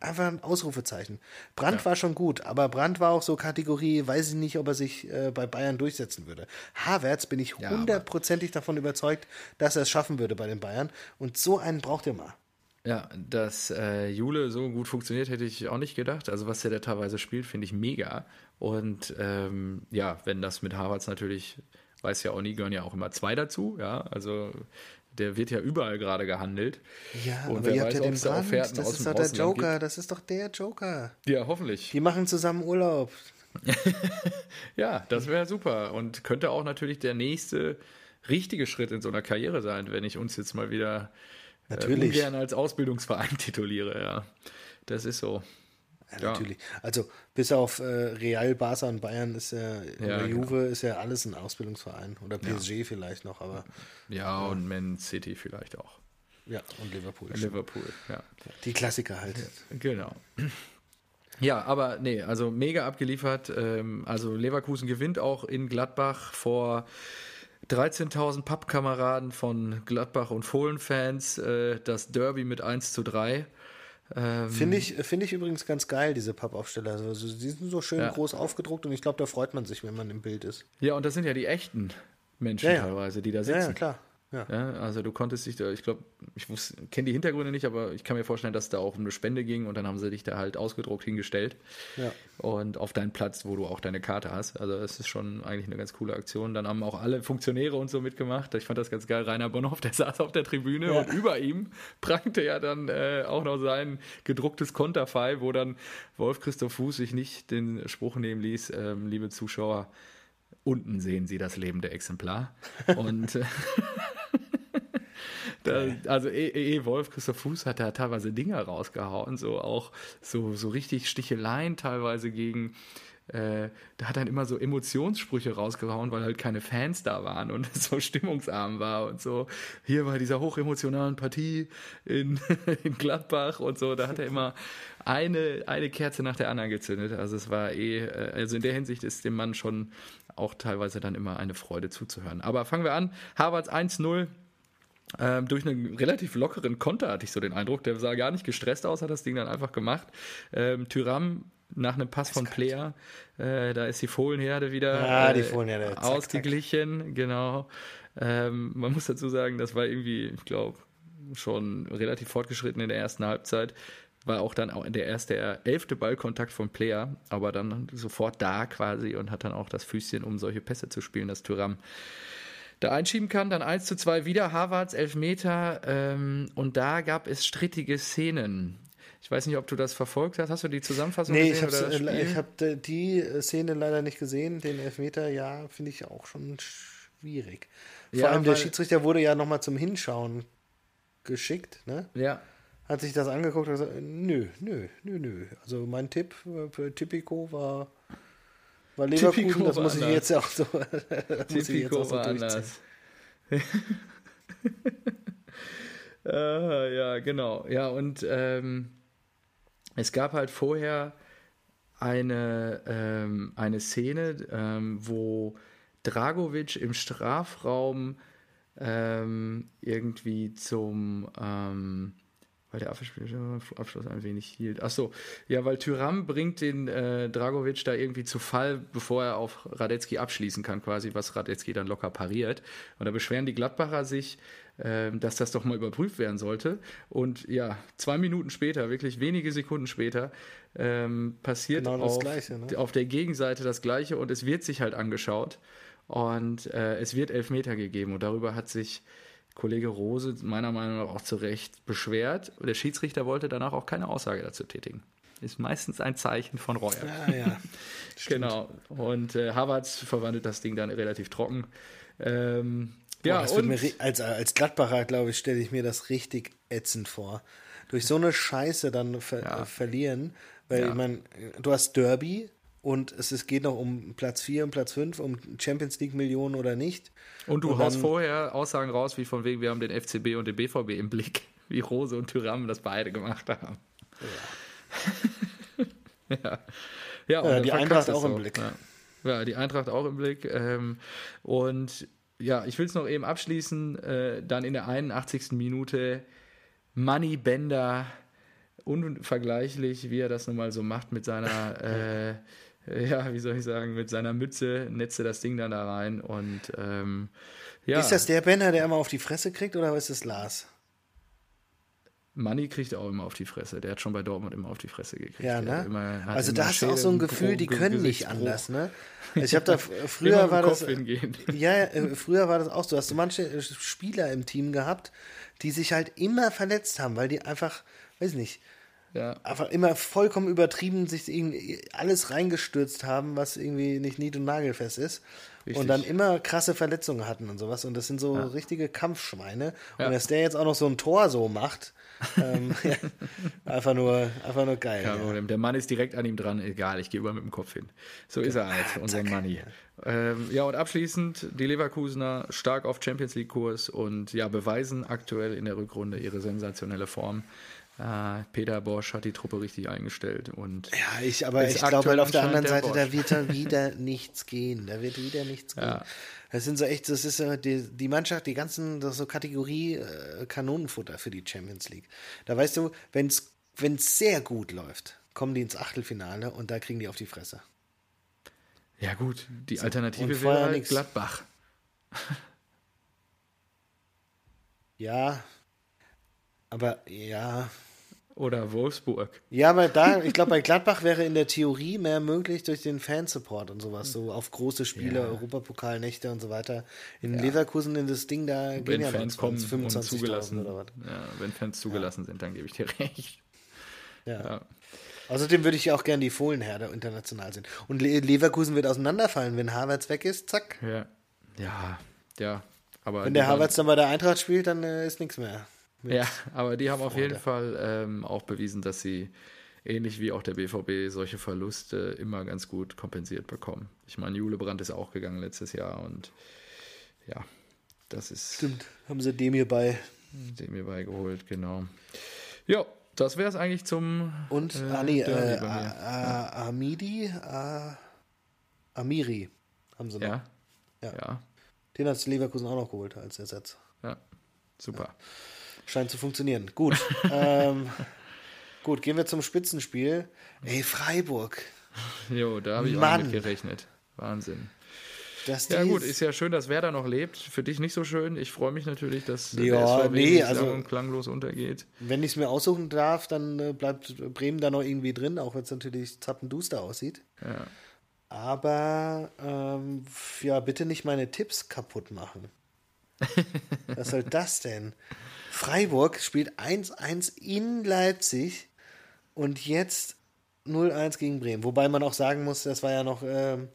einfach ein Ausrufezeichen. Brandt ja. war schon gut, aber Brandt war auch so Kategorie, weiß ich nicht, ob er sich äh, bei Bayern durchsetzen würde. Havertz bin ich hundertprozentig ja, davon überzeugt, dass er es schaffen würde bei den Bayern. Und so einen braucht ihr mal. Ja, dass äh, Jule so gut funktioniert, hätte ich auch nicht gedacht. Also was er da teilweise spielt, finde ich mega. Und ähm, ja, wenn das mit Havertz natürlich, weiß ja auch nie, gehören ja auch immer zwei dazu. Ja, also der wird ja überall gerade gehandelt. Ja, und aber ihr habt ja den Brand, das ist doch der Joker, gibt. das ist doch der Joker. Ja, hoffentlich. Die machen zusammen Urlaub. ja, das wäre super und könnte auch natürlich der nächste richtige Schritt in so einer Karriere sein, wenn ich uns jetzt mal wieder äh, ungern als Ausbildungsverein tituliere, ja. Das ist so. Ja, ja. natürlich. Also bis auf äh, Real, Barca und Bayern ist ja, ja oder Juve genau. ist ja alles ein Ausbildungsverein. Oder PSG ja. vielleicht noch, aber. Ja, und Man City vielleicht auch. Ja, und Liverpool. Liverpool, ja. Die Klassiker halt. Genau. Ja, aber nee, also mega abgeliefert. Ähm, also Leverkusen gewinnt auch in Gladbach vor 13.000 Pappkameraden von Gladbach und Fohlen-Fans äh, das Derby mit 1 zu 3. Ähm, Finde ich, find ich übrigens ganz geil, diese Pappaufsteller. Also, die sind so schön ja. groß aufgedruckt und ich glaube, da freut man sich, wenn man im Bild ist. Ja, und das sind ja die echten Menschen ja, teilweise, die da sitzen. Ja, klar. Ja. ja. also du konntest dich da, ich glaube, ich kenne die Hintergründe nicht, aber ich kann mir vorstellen, dass da auch um eine Spende ging und dann haben sie dich da halt ausgedruckt hingestellt. Ja. Und auf deinen Platz, wo du auch deine Karte hast. Also es ist schon eigentlich eine ganz coole Aktion. Dann haben auch alle Funktionäre und so mitgemacht. Ich fand das ganz geil. Rainer Bonhoff, der saß auf der Tribüne ja. und über ihm prangte ja dann äh, auch noch sein gedrucktes Konterfei, wo dann Wolf Christoph Fuß sich nicht den Spruch nehmen ließ, ähm, liebe Zuschauer, unten sehen Sie das lebende Exemplar. Und äh, da, also E. e, e Wolf, Christoph Fuß hat da teilweise Dinger rausgehauen, so auch so, so richtig Sticheleien teilweise gegen äh, da hat dann immer so Emotionssprüche rausgehauen, weil halt keine Fans da waren und es so stimmungsarm war und so. Hier bei dieser hochemotionalen Partie in, in Gladbach und so, da hat er immer eine, eine Kerze nach der anderen gezündet. Also es war eh, äh, also in der Hinsicht ist dem Mann schon auch teilweise dann immer eine Freude zuzuhören. Aber fangen wir an. Harvards 1-0 ähm, durch einen relativ lockeren Konter hatte ich so den Eindruck. Der sah gar nicht gestresst aus, hat das Ding dann einfach gemacht. Ähm, Tyram nach einem Pass von Player, äh, da ist die Fohlenherde wieder ah, die Fohlenherde. Zack, ausgeglichen, zack. genau. Ähm, man muss dazu sagen, das war irgendwie, ich glaube, schon relativ fortgeschritten in der ersten Halbzeit. War auch dann auch der erste, der elfte Ballkontakt von Player, aber dann sofort da quasi und hat dann auch das Füßchen, um solche Pässe zu spielen, das Tyram da einschieben kann. Dann 1 zu 2 wieder, Harvards Elfmeter. Ähm, und da gab es strittige Szenen. Ich weiß nicht, ob du das verfolgt hast. Hast du die Zusammenfassung nee, gesehen? Nee, ich habe hab äh, die Szene leider nicht gesehen. Den Elfmeter, ja, finde ich auch schon schwierig. Vor ja, allem der Schiedsrichter wurde ja nochmal zum Hinschauen geschickt, ne? Ja. Hat sich das angeguckt und gesagt, nö, nö, nö, nö. Also mein Tipp für Tipico war weil Leverkusen, Tipico das muss ich jetzt auch so. Tipico auch so war anders. ah, ja, genau. Ja, und ähm, es gab halt vorher eine, ähm, eine Szene, ähm, wo Dragovic im Strafraum ähm, irgendwie zum ähm, weil der Abschluss ein wenig hielt. Achso, ja, weil Tyram bringt den äh, Dragovic da irgendwie zu Fall, bevor er auf Radetzky abschließen kann, quasi, was Radetzky dann locker pariert. Und da beschweren die Gladbacher sich, äh, dass das doch mal überprüft werden sollte. Und ja, zwei Minuten später, wirklich wenige Sekunden später, ähm, passiert genau auf, Gleiche, ne? auf der Gegenseite das Gleiche und es wird sich halt angeschaut. Und äh, es wird Elfmeter gegeben und darüber hat sich Kollege Rose meiner Meinung nach auch zu Recht beschwert. Der Schiedsrichter wollte danach auch keine Aussage dazu tätigen. ist meistens ein Zeichen von Reue. Ja, ja. genau. Und äh, Havertz verwandelt das Ding dann relativ trocken. Ähm, Boah, ja, und mir, als, als Gladbacher, glaube ich, stelle ich mir das richtig ätzend vor. Durch so eine Scheiße dann ver Ja. äh, verlieren, weil Ja. ich meine, du hast Derby und es, es geht noch um Platz 4 und Platz 5, um Champions League Millionen oder nicht. Und du Und haust dann- vorher Aussagen raus, wie von wegen, wir haben den FCB und den BVB im Blick, wie Rose und Tyram das beide gemacht haben. Ja. ja. ja, und Ja, die Eintracht es auch im. Blick. Ja. ja, die Eintracht auch im Blick. Ähm, und ja, ich will es noch eben abschließen. Äh, dann in der 81. Minute Money Bender, unvergleichlich, wie er das nun mal so macht mit seiner, äh, ja, wie soll ich sagen, mit seiner Mütze, netze das Ding dann da rein und ähm, ja. Ist das der Benner, der immer auf die Fresse kriegt oder ist das Lars? Money kriegt auch immer auf die Fresse. Der hat schon bei Dortmund immer auf die Fresse gekriegt. Ja, ne? immer- also da hast du auch so ein Gefühl, die können nicht anders, ne? Ich habe da früher war das ja, ja, äh, früher war das auch so, hast du manche äh, Spieler im Team gehabt, die sich halt immer verletzt haben, weil die einfach, weiß nicht, Ja. einfach immer vollkommen übertrieben sich irgendwie alles reingestürzt haben, was irgendwie nicht nied- und nagelfest ist. Richtig. Und dann immer krasse Verletzungen hatten und sowas. Und das sind so richtige Kampfschweine. Ja. Und dass der jetzt auch noch so ein Tor so macht, ähm, ja, einfach, nur, einfach nur geil. Kein ja. Problem. Der Mann ist direkt an ihm dran. Egal, ich gehe über mit dem Kopf hin. So ist er halt, unser Money. Ähm, ja, und abschließend, die Leverkusener stark auf Champions League-Kurs und ja, beweisen aktuell in der Rückrunde ihre sensationelle Form. Äh, Peter Bosch hat die Truppe richtig eingestellt und Ja, ich, aber ich glaube halt auf der anderen anscheinend Seite, der da wird da wieder nichts gehen. Da wird wieder nichts gehen. Ja. Das sind so echt, das ist die, die Mannschaft, die ganzen, das ist so Kategorie äh, Kanonenfutter für die Champions League. Da weißt du, wenn es sehr gut läuft, kommen die ins Achtelfinale und da kriegen die auf die Fresse. Ja gut, die Alternative wäre halt nix. Gladbach. Ja, aber ja. Oder Wolfsburg. Ja, aber da, ich glaube, bei Gladbach wäre in der Theorie mehr möglich durch den Fansupport und sowas, so auf große Spiele, Ja. Europapokalnächte und so weiter. In Leverkusen in das Ding, da Wenn gehen ja Fans kommen 20, und 25.000 zugelassen, oder was. ja, wenn Fans zugelassen sind, dann gebe ich dir recht. Ja. Außerdem würde ich ja auch gern die Fohlenherde international sehen. Und Le Leverkusen wird auseinanderfallen, wenn Havertz weg ist, zack. Ja, ja, ja. Aber Wenn der Havertz dann bei der Eintracht spielt, dann äh, ist nichts mehr. Ja, aber die haben auf Freude. jeden Fall ähm, auch bewiesen, dass sie ähnlich wie auch der BVB solche Verluste immer ganz gut kompensiert bekommen. Ich meine, Jule Brandt ist auch gegangen letztes Jahr und ja, das ist Stimmt. Haben sie dem hier bei. dem mir beigeholt, genau. Ja, das wäre es eigentlich zum Und, äh, ah nee, äh. A- A- Amidi, A- Amiri haben sie noch. ja, ja. ja, Den hat Leverkusen auch noch geholt als Ersatz. ja, super. Scheint zu funktionieren. Gut. ähm, gut, gehen wir zum Spitzenspiel. Ey, Freiburg. Jo, da habe ich auch Mann. mit gerechnet. Wahnsinn. Ja gut, ist ja schön, dass Werder noch lebt. Für dich nicht so schön. Ich freue mich natürlich, dass Ja, der nee, also- klanglos untergeht. Wenn ich es mir aussuchen darf, dann äh, bleibt Bremen da noch irgendwie drin, auch wenn es natürlich zappenduster aussieht. Ja. Aber ähm, ja, bitte nicht meine Tipps kaputt machen. Was soll das denn? Freiburg spielt 1-1 in Leipzig und jetzt 0-1 gegen Bremen. Wobei man auch sagen muss, das war ja noch ähm,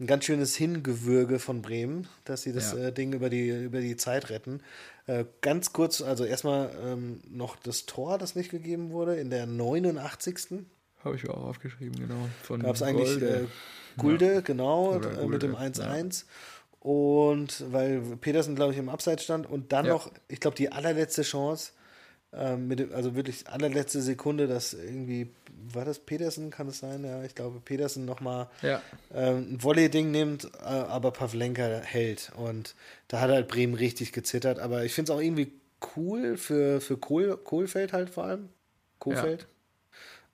ein ganz schönes Hingewürge von Bremen, dass sie das Ja. äh, Ding über die, über die Zeit retten. Äh, ganz kurz, also erstmal ähm, noch das Tor, das nicht gegeben wurde, in der 89. Habe ich auch aufgeschrieben, genau. Gab es eigentlich Golde. äh, Gulde, genau, Oder äh, mit dem Gulde, 1-1. Und weil Petersen, glaube ich, im Abseits stand und dann Ja. noch, ich glaube, die allerletzte Chance, ähm, mit also wirklich allerletzte Sekunde, dass irgendwie, war das Petersen, kann es sein? Ja, ich glaube, Petersen nochmal Ja, ähm, ein Volley-Ding nimmt, äh, aber Pavlenka hält. Und da hat halt Bremen richtig gezittert. Aber ich finde es auch irgendwie cool für, für Kohl, Kohlfeld halt vor allem. Kohlfeld.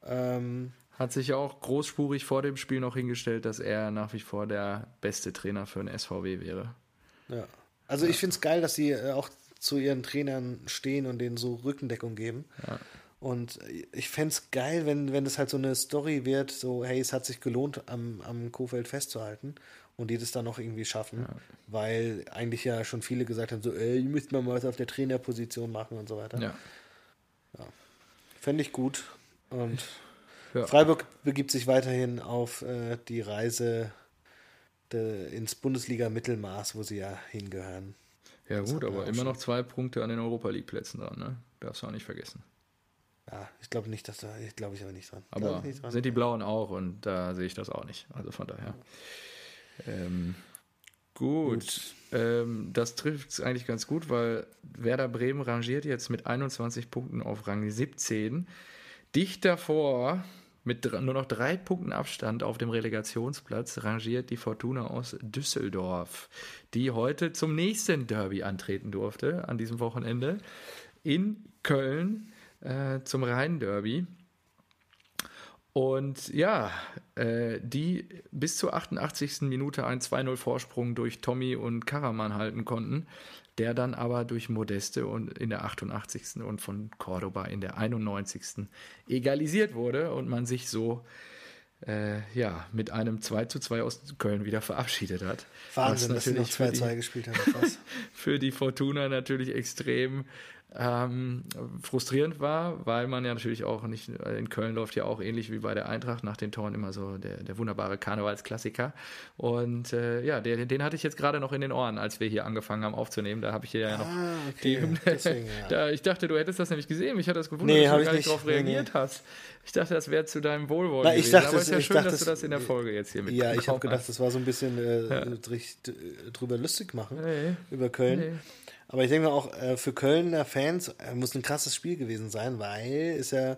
Ähm, hat sich ja auch großspurig vor dem Spiel noch hingestellt, dass er nach wie vor der beste Trainer für den SVW wäre. Ja. Also ich finde es geil, dass sie äh, auch zu ihren Trainern stehen und denen so Rückendeckung geben. Ja. Und ich fände es geil, wenn, wenn das halt so eine Story wird, so, hey, es hat sich gelohnt, am, am Kofeld festzuhalten und die das dann noch irgendwie schaffen, weil eigentlich ja schon viele gesagt haben, so, ey, ihr müsst mal was auf der Trainerposition machen und so weiter. Ja. Fände ich gut. Und Ja. Freiburg begibt sich weiterhin auf äh, die Reise de, ins Bundesliga-Mittelmaß, wo sie ja hingehören. Ja, gut, aber immer noch zwei Punkte an den Europa League-Plätzen dran, ne? Darfst du auch nicht vergessen. Ja, ich glaube nicht, dass da, ich glaube ich aber nicht dran. Aber nicht dran. sind die Blauen auch und da sehe ich das auch nicht. Also von daher. Ähm, gut. gut. Ähm, das trifft es eigentlich ganz gut, weil Werder Bremen rangiert jetzt mit 21 Punkten auf Rang 17. Dicht davor mit nur noch drei Punkten Abstand auf dem Relegationsplatz rangiert die Fortuna aus Düsseldorf, die heute zum nächsten Derby antreten durfte an diesem Wochenende in Köln äh, zum Rhein-Derby. Und ja, äh, die bis zur 88. Minute einen 2-0 Vorsprung durch Tommy und Karaman halten konnten, der dann aber durch Modeste und in der 88. und von Cordoba in der 91. egalisiert wurde und man sich so äh, ja, mit einem 2 zu 2 aus Köln wieder verabschiedet hat. Wahnsinn, dass sie noch 2-2 gespielt haben. für die Fortuna natürlich extrem ähm, frustrierend war, weil man ja natürlich auch nicht, in Köln läuft ja auch ähnlich wie bei der Eintracht nach den Toren immer so der, der wunderbare Karnevalsklassiker. Und äh, ja, den, den hatte ich jetzt gerade noch in den Ohren, als wir hier angefangen haben aufzunehmen. Da habe ich hier ja noch ah, okay. die Deswegen, ja. da, Ich dachte, du hättest das nämlich gesehen. Ich hatte das gewundert, nee, dass du gar nicht darauf reagiert nee. hast. Ich dachte, das wäre zu deinem Wohlwollen Na, ich Dachte, Aber es ist ja schön, dass das, du das in der Folge jetzt hier mit Ja, ich habe gedacht, das war so ein bisschen äh, ja. drüber lustig machen nee. über Köln. Aber ich denke mal auch äh, für Kölner Fans äh, muss ein krasses Spiel gewesen sein, weil ist ja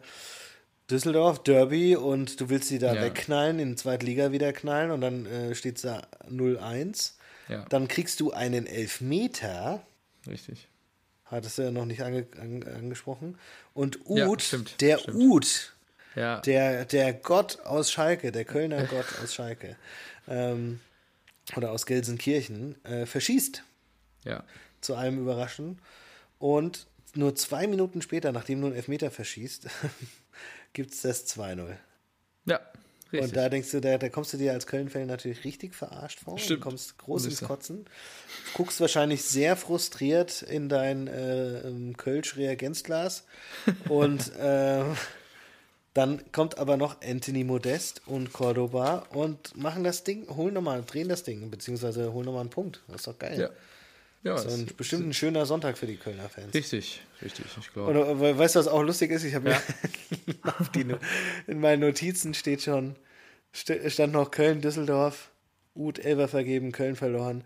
Düsseldorf, Derby und du willst sie da ja. wegknallen, in die zweite Liga wieder knallen und dann äh, steht es da 0-1. Ja. Dann kriegst du einen Elfmeter. Richtig. Hattest du ja noch nicht ange an angesprochen. Und Uth, ja, stimmt, der stimmt. Uth, ja. der, der Gott aus Schalke, der Kölner Gott aus Schalke, ähm, oder aus Gelsenkirchen, äh, verschießt. Ja zu allem überraschen. Und nur zwei Minuten später, nachdem du einen Elfmeter verschießt, gibt es das 2-0. Ja, richtig. Und da denkst du, da, da kommst du dir als Köln-Fan natürlich richtig verarscht vor. Stimmt. Du kommst groß ins Kotzen. Guckst wahrscheinlich sehr frustriert in dein äh, Kölsch-Reagenzglas. und äh, dann kommt aber noch Anthony Modest und Cordoba und machen das Ding, holen nochmal, drehen das Ding, beziehungsweise holen nochmal einen Punkt. Das ist doch geil. Ja. Ja, so ein, bestimmt ein schöner Sonntag für die Kölner Fans. Richtig, richtig, ich glaube. Oder weißt du, was auch lustig ist? Ich habe ja. mir in meinen Notizen steht schon, stand noch Köln, Düsseldorf, Uth Elber vergeben, Köln verloren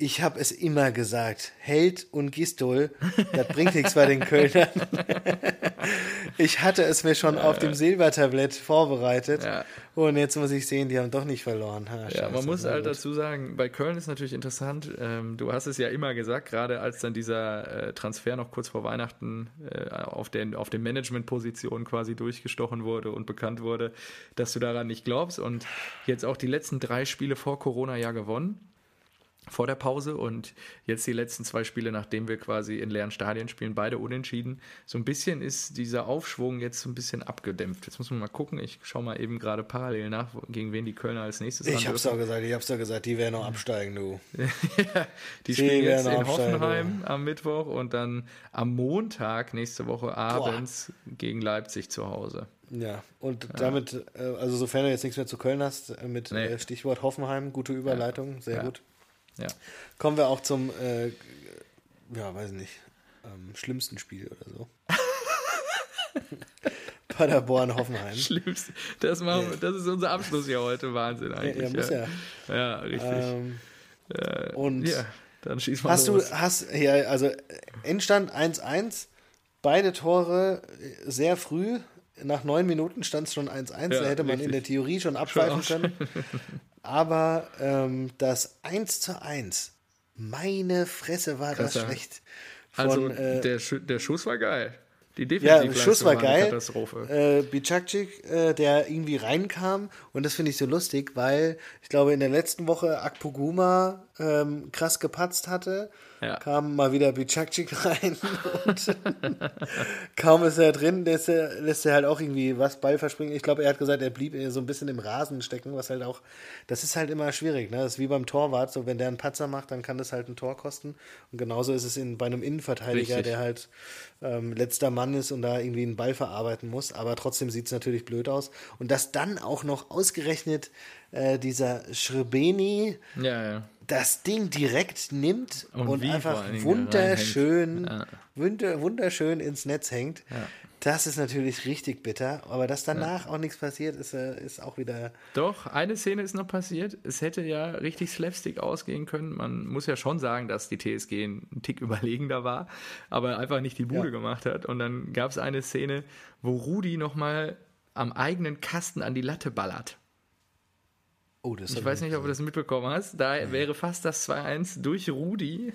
ich habe es immer gesagt, Held und Gistol, das bringt nichts bei den Kölnern. ich hatte es mir schon ja, auf dem Silbertablett vorbereitet ja. und jetzt muss ich sehen, die haben doch nicht verloren. Ha, ja, man muss halt gut. dazu sagen, bei Köln ist natürlich interessant, ähm, du hast es ja immer gesagt, gerade als dann dieser äh, Transfer noch kurz vor Weihnachten äh, auf den, auf den Managementpositionen quasi durchgestochen wurde und bekannt wurde, dass du daran nicht glaubst und jetzt auch die letzten drei Spiele vor Corona ja gewonnen vor der Pause und jetzt die letzten zwei Spiele, nachdem wir quasi in leeren Stadien spielen, beide unentschieden. So ein bisschen ist dieser Aufschwung jetzt so ein bisschen abgedämpft. Jetzt muss man mal gucken. Ich schaue mal eben gerade parallel nach, gegen wen die Kölner als nächstes Ich hab's doch gesagt, ich hab's doch gesagt, die werden noch absteigen, du. ja, die, die spielen jetzt in Hoffenheim am Mittwoch und dann am Montag nächste Woche abends Boah. gegen Leipzig zu Hause. Ja, und ja. damit, äh, also sofern du jetzt nichts mehr zu Köln hast, äh, mit nee. Äh, Stichwort Hoffenheim, gute Überleitung, sehr ja. gut. Ja. Kommen wir auch zum, äh, ja, weiß nicht, ähm, schlimmsten Spiel oder so. Paderborn, Hoffenheim. Schlimmst. Das, machen, ja. das ist unser Abschluss hier heute. Wahnsinn eigentlich. Ja, muss ja. Ja, richtig. Ähm, äh, und ja, dann schieß mal hast los. du, hast, ja, also Endstand 1-1, beide Tore sehr früh. Nach neun Minuten stand es schon 1-1. Ja, da hätte man richtig. in der Theorie schon abpfeifen können. Aber ähm, das 1 zu 1, meine Fresse war Krass, das schlecht. Also, Von, also der, Sch der Schuss war geil. Die Defensive ja, Schuss war, war geil. Katastrophe. Äh, Bicakcik, äh, der irgendwie reinkam und das finde ich so lustig, weil ich glaube in der letzten Woche Akpoguma ähm, krass gepatzt hatte, Ja. kam mal wieder Bicakcik rein und kaum ist er drin, lässt er, lässt er halt auch irgendwie was Ball verspringen. Ich glaube, er hat gesagt, er blieb so ein bisschen im Rasen stecken, was halt auch, das ist halt immer schwierig. Ne? Das ist wie beim Torwart, so wenn der einen Patzer macht, dann kann das halt ein Tor kosten. Und genauso ist es in, bei einem Innenverteidiger, Richtig. der halt ähm, letzter Mann ist und da irgendwie einen Ball verarbeiten muss. Aber trotzdem sieht es natürlich blöd aus. Und dass dann auch noch ausgerechnet äh, dieser Schrebeni Ja, ja. Das Ding direkt nimmt Und und, einfach wunderschön, wunder, wunderschön ins Netz hängt. Das ist natürlich richtig bitter. Aber dass danach auch nichts passiert, ist, äh, ist auch wieder. Doch, eine Szene ist noch passiert. Es hätte ja richtig slapstick ausgehen können. Man muss ja schon sagen, dass die TSG ein Tick überlegender war, aber einfach nicht die Bude Ja. gemacht hat. Und dann gab es eine Szene, wo Rudi nochmal am eigenen Kasten an die Latte ballert. Oh, das Ich weiß nicht, ob du das mitbekommen hast. Da wäre fast das 2-1 durch Rudi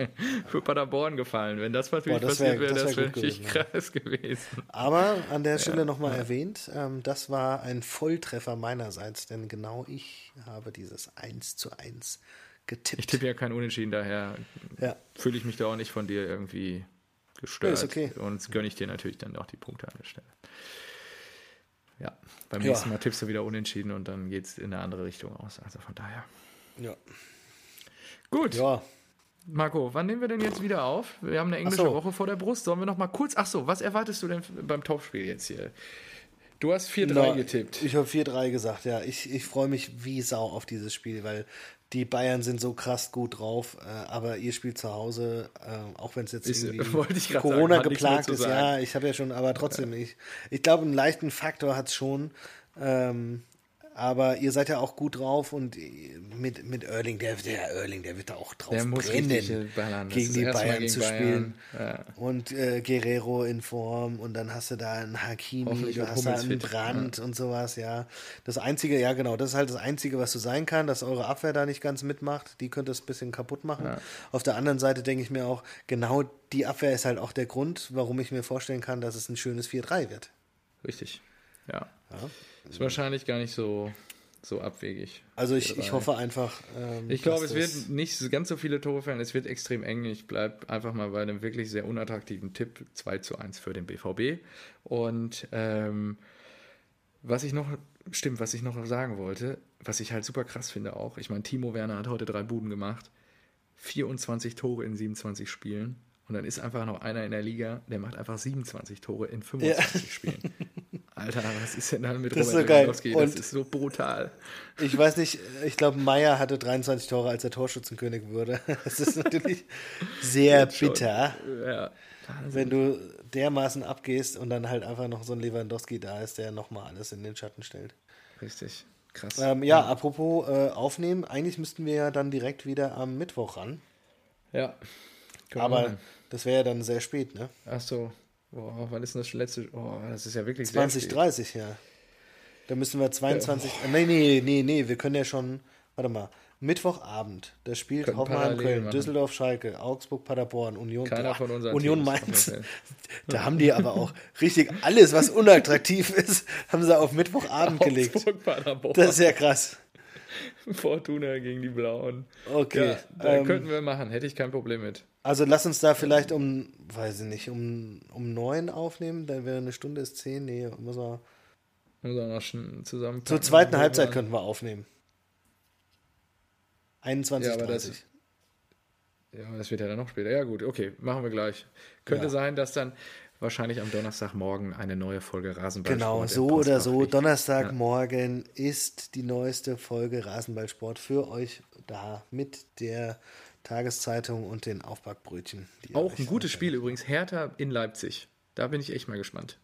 für Paderborn gefallen. Wenn das natürlich Boah, das passiert wär- wäre, das das wär wäre gut richtig gewesen, ja. krass gewesen. Aber an der Stelle nochmal erwähnt, ähm, das war ein Volltreffer meinerseits, denn genau ich habe dieses 1 zu 1 getippt. Ich tippe ja kein Unentschieden, daher Ja. fühle ich mich da auch nicht von dir irgendwie gestört. Ja, ist okay. Und gönne ich dir natürlich dann auch die Punkte an der Stelle. Ja, beim Ja. nächsten Mal tippst du wieder unentschieden und dann geht es in eine andere Richtung aus. Also von daher. Ja. Gut, ja. Marco, wann nehmen wir denn jetzt wieder auf? Wir haben eine englische so. Woche vor der Brust. Sollen wir noch mal kurz. Ach so, was erwartest du denn beim Topspiel jetzt hier? Du hast 4-3 Na, getippt. Ich habe 4-3 gesagt, ja. Ich, ich freue mich wie Sau auf dieses Spiel, weil die Bayern sind so krass gut drauf, äh, aber ihr spielt zu Hause, äh, auch wenn es jetzt ich sagen, Corona mehr geplagt ist. sagen. Ja, ich habe ja schon, aber trotzdem, ich, ich glaube, einen leichten Faktor hat es schon. Ähm, aber ihr seid ja auch gut drauf und mit, mit Erling, der, der Erling, der wird da auch drauf Der brennen, gegen die Bayern gegen zu Bayern. spielen. Ja. Und äh, Guerrero in Form und dann hast du da einen Hakimi, du hast da einen. Brand und sowas, ja. Das Einzige, ja genau, das ist halt das Einzige, was so sein kann, dass eure Abwehr da nicht ganz mitmacht. Die könnte es ein bisschen kaputt machen. Auf der anderen Seite denke ich mir auch, genau die Abwehr ist halt auch der Grund, warum ich mir vorstellen kann, dass es ein schönes 4-3 wird. Richtig. Ja. Ist wahrscheinlich gar nicht so, so abwegig. Also ich, ich 4-3. hoffe einfach. Ähm, Ich glaube, es wird nicht ganz so viele Tore fallen. Es wird extrem eng. Ich bleibe einfach mal bei einem wirklich sehr unattraktiven Tipp. 2 zu 1 für den BVB. Und ähm, was ich noch, stimmt, was ich noch sagen wollte, was ich halt super krass finde auch. Ich meine, Timo Werner hat heute drei Buden gemacht. 24 Tore in 27 Spielen. Und dann ist einfach noch einer in der Liga, der macht einfach 27 Tore in 25 Spielen. Alter, was ist denn da mit Das ist Robert so geil. Lewandowski? Das Und- ist so brutal. Ich weiß nicht, ich glaube, Meier hatte 23 Tore, als er Torschützenkönig wurde. Das ist natürlich sehr bitter. Ja. wenn du dermaßen abgehst und dann halt einfach noch so ein Lewandowski da ist, der nochmal alles in den Schatten stellt. Richtig. Krass. Ähm, ja, apropos äh, aufnehmen, eigentlich müssten wir ja dann direkt wieder am Mittwoch ran. Ja. Wir Aber das wäre ja dann sehr spät, ne? Ach so. Boah, wann ist denn das letzte? Oh, das ist ja wirklich sehr spät. 2030, ja. Da müssen wir 22. Äh, nee, nee, nee, nee, wir können ja schon. Warte mal. Mittwochabend, da spielt Können Hoffenheim, Köln, machen. Düsseldorf, Schalke, Augsburg, Paderborn, Union, Keiner Boah, von unseren Union Mainz. Da haben die aber auch richtig alles, was unattraktiv ist, haben sie auf Mittwochabend gelegt. Augsburg, Paderborn. Das ist ja krass. Fortuna gegen die Blauen. Okay. Ja, da ähm, könnten wir machen. Hätte ich kein Problem mit. Also lass uns da vielleicht um, weiß ich nicht, um, um neun aufnehmen, dann wäre eine Stunde ist zehn. Nee, muss man. Muss auch noch schon zusammen. Zur zweiten Halbzeit könnten wir aufnehmen. 21, Ja, aber das 30. Ja, das wird ja dann noch später. Ja, gut, okay, machen wir gleich. Könnte Ja. sein, dass dann wahrscheinlich am Donnerstagmorgen eine neue Folge Rasenballsport Genau, so oder so. Donnerstagmorgen ist die neueste Folge Rasenballsport für euch da mit der Tageszeitung und den Aufbackbrötchen. Auch ein gutes. Spiel übrigens. Hertha in Leipzig. Da bin ich echt mal gespannt.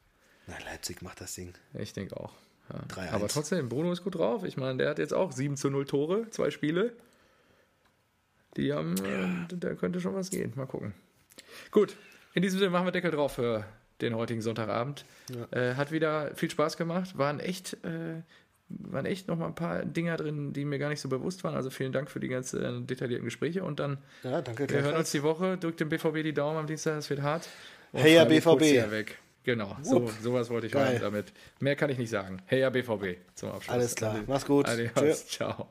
Na, Leipzig macht das Ding. Ich denke auch. Ja. 3-1. Aber trotzdem, Bruno ist gut drauf. Ich meine, der hat jetzt auch 7 zu 0 Tore, zwei Spiele. Die haben, äh, da könnte schon was gehen. Mal gucken. Gut, in diesem Sinne machen wir Deckel drauf für den heutigen Sonntagabend. Äh, hat wieder viel Spaß gemacht. Waren echt, äh, waren echt noch mal ein paar Dinger drin, die mir gar nicht so bewusst waren. Also vielen Dank für die ganzen detaillierten Gespräche. Und dann, Ja, danke. wir hören uns die Woche. Drückt dem BVB die Daumen am Dienstag, es wird hart. Und Hey, ja, BVB. ja weg. Genau, so, Wupp. sowas wollte ich Geil. damit. Mehr kann ich nicht sagen. Hey, ja, BVB zum Abschluss. Alles klar. Mach's gut. Adios. Ciao.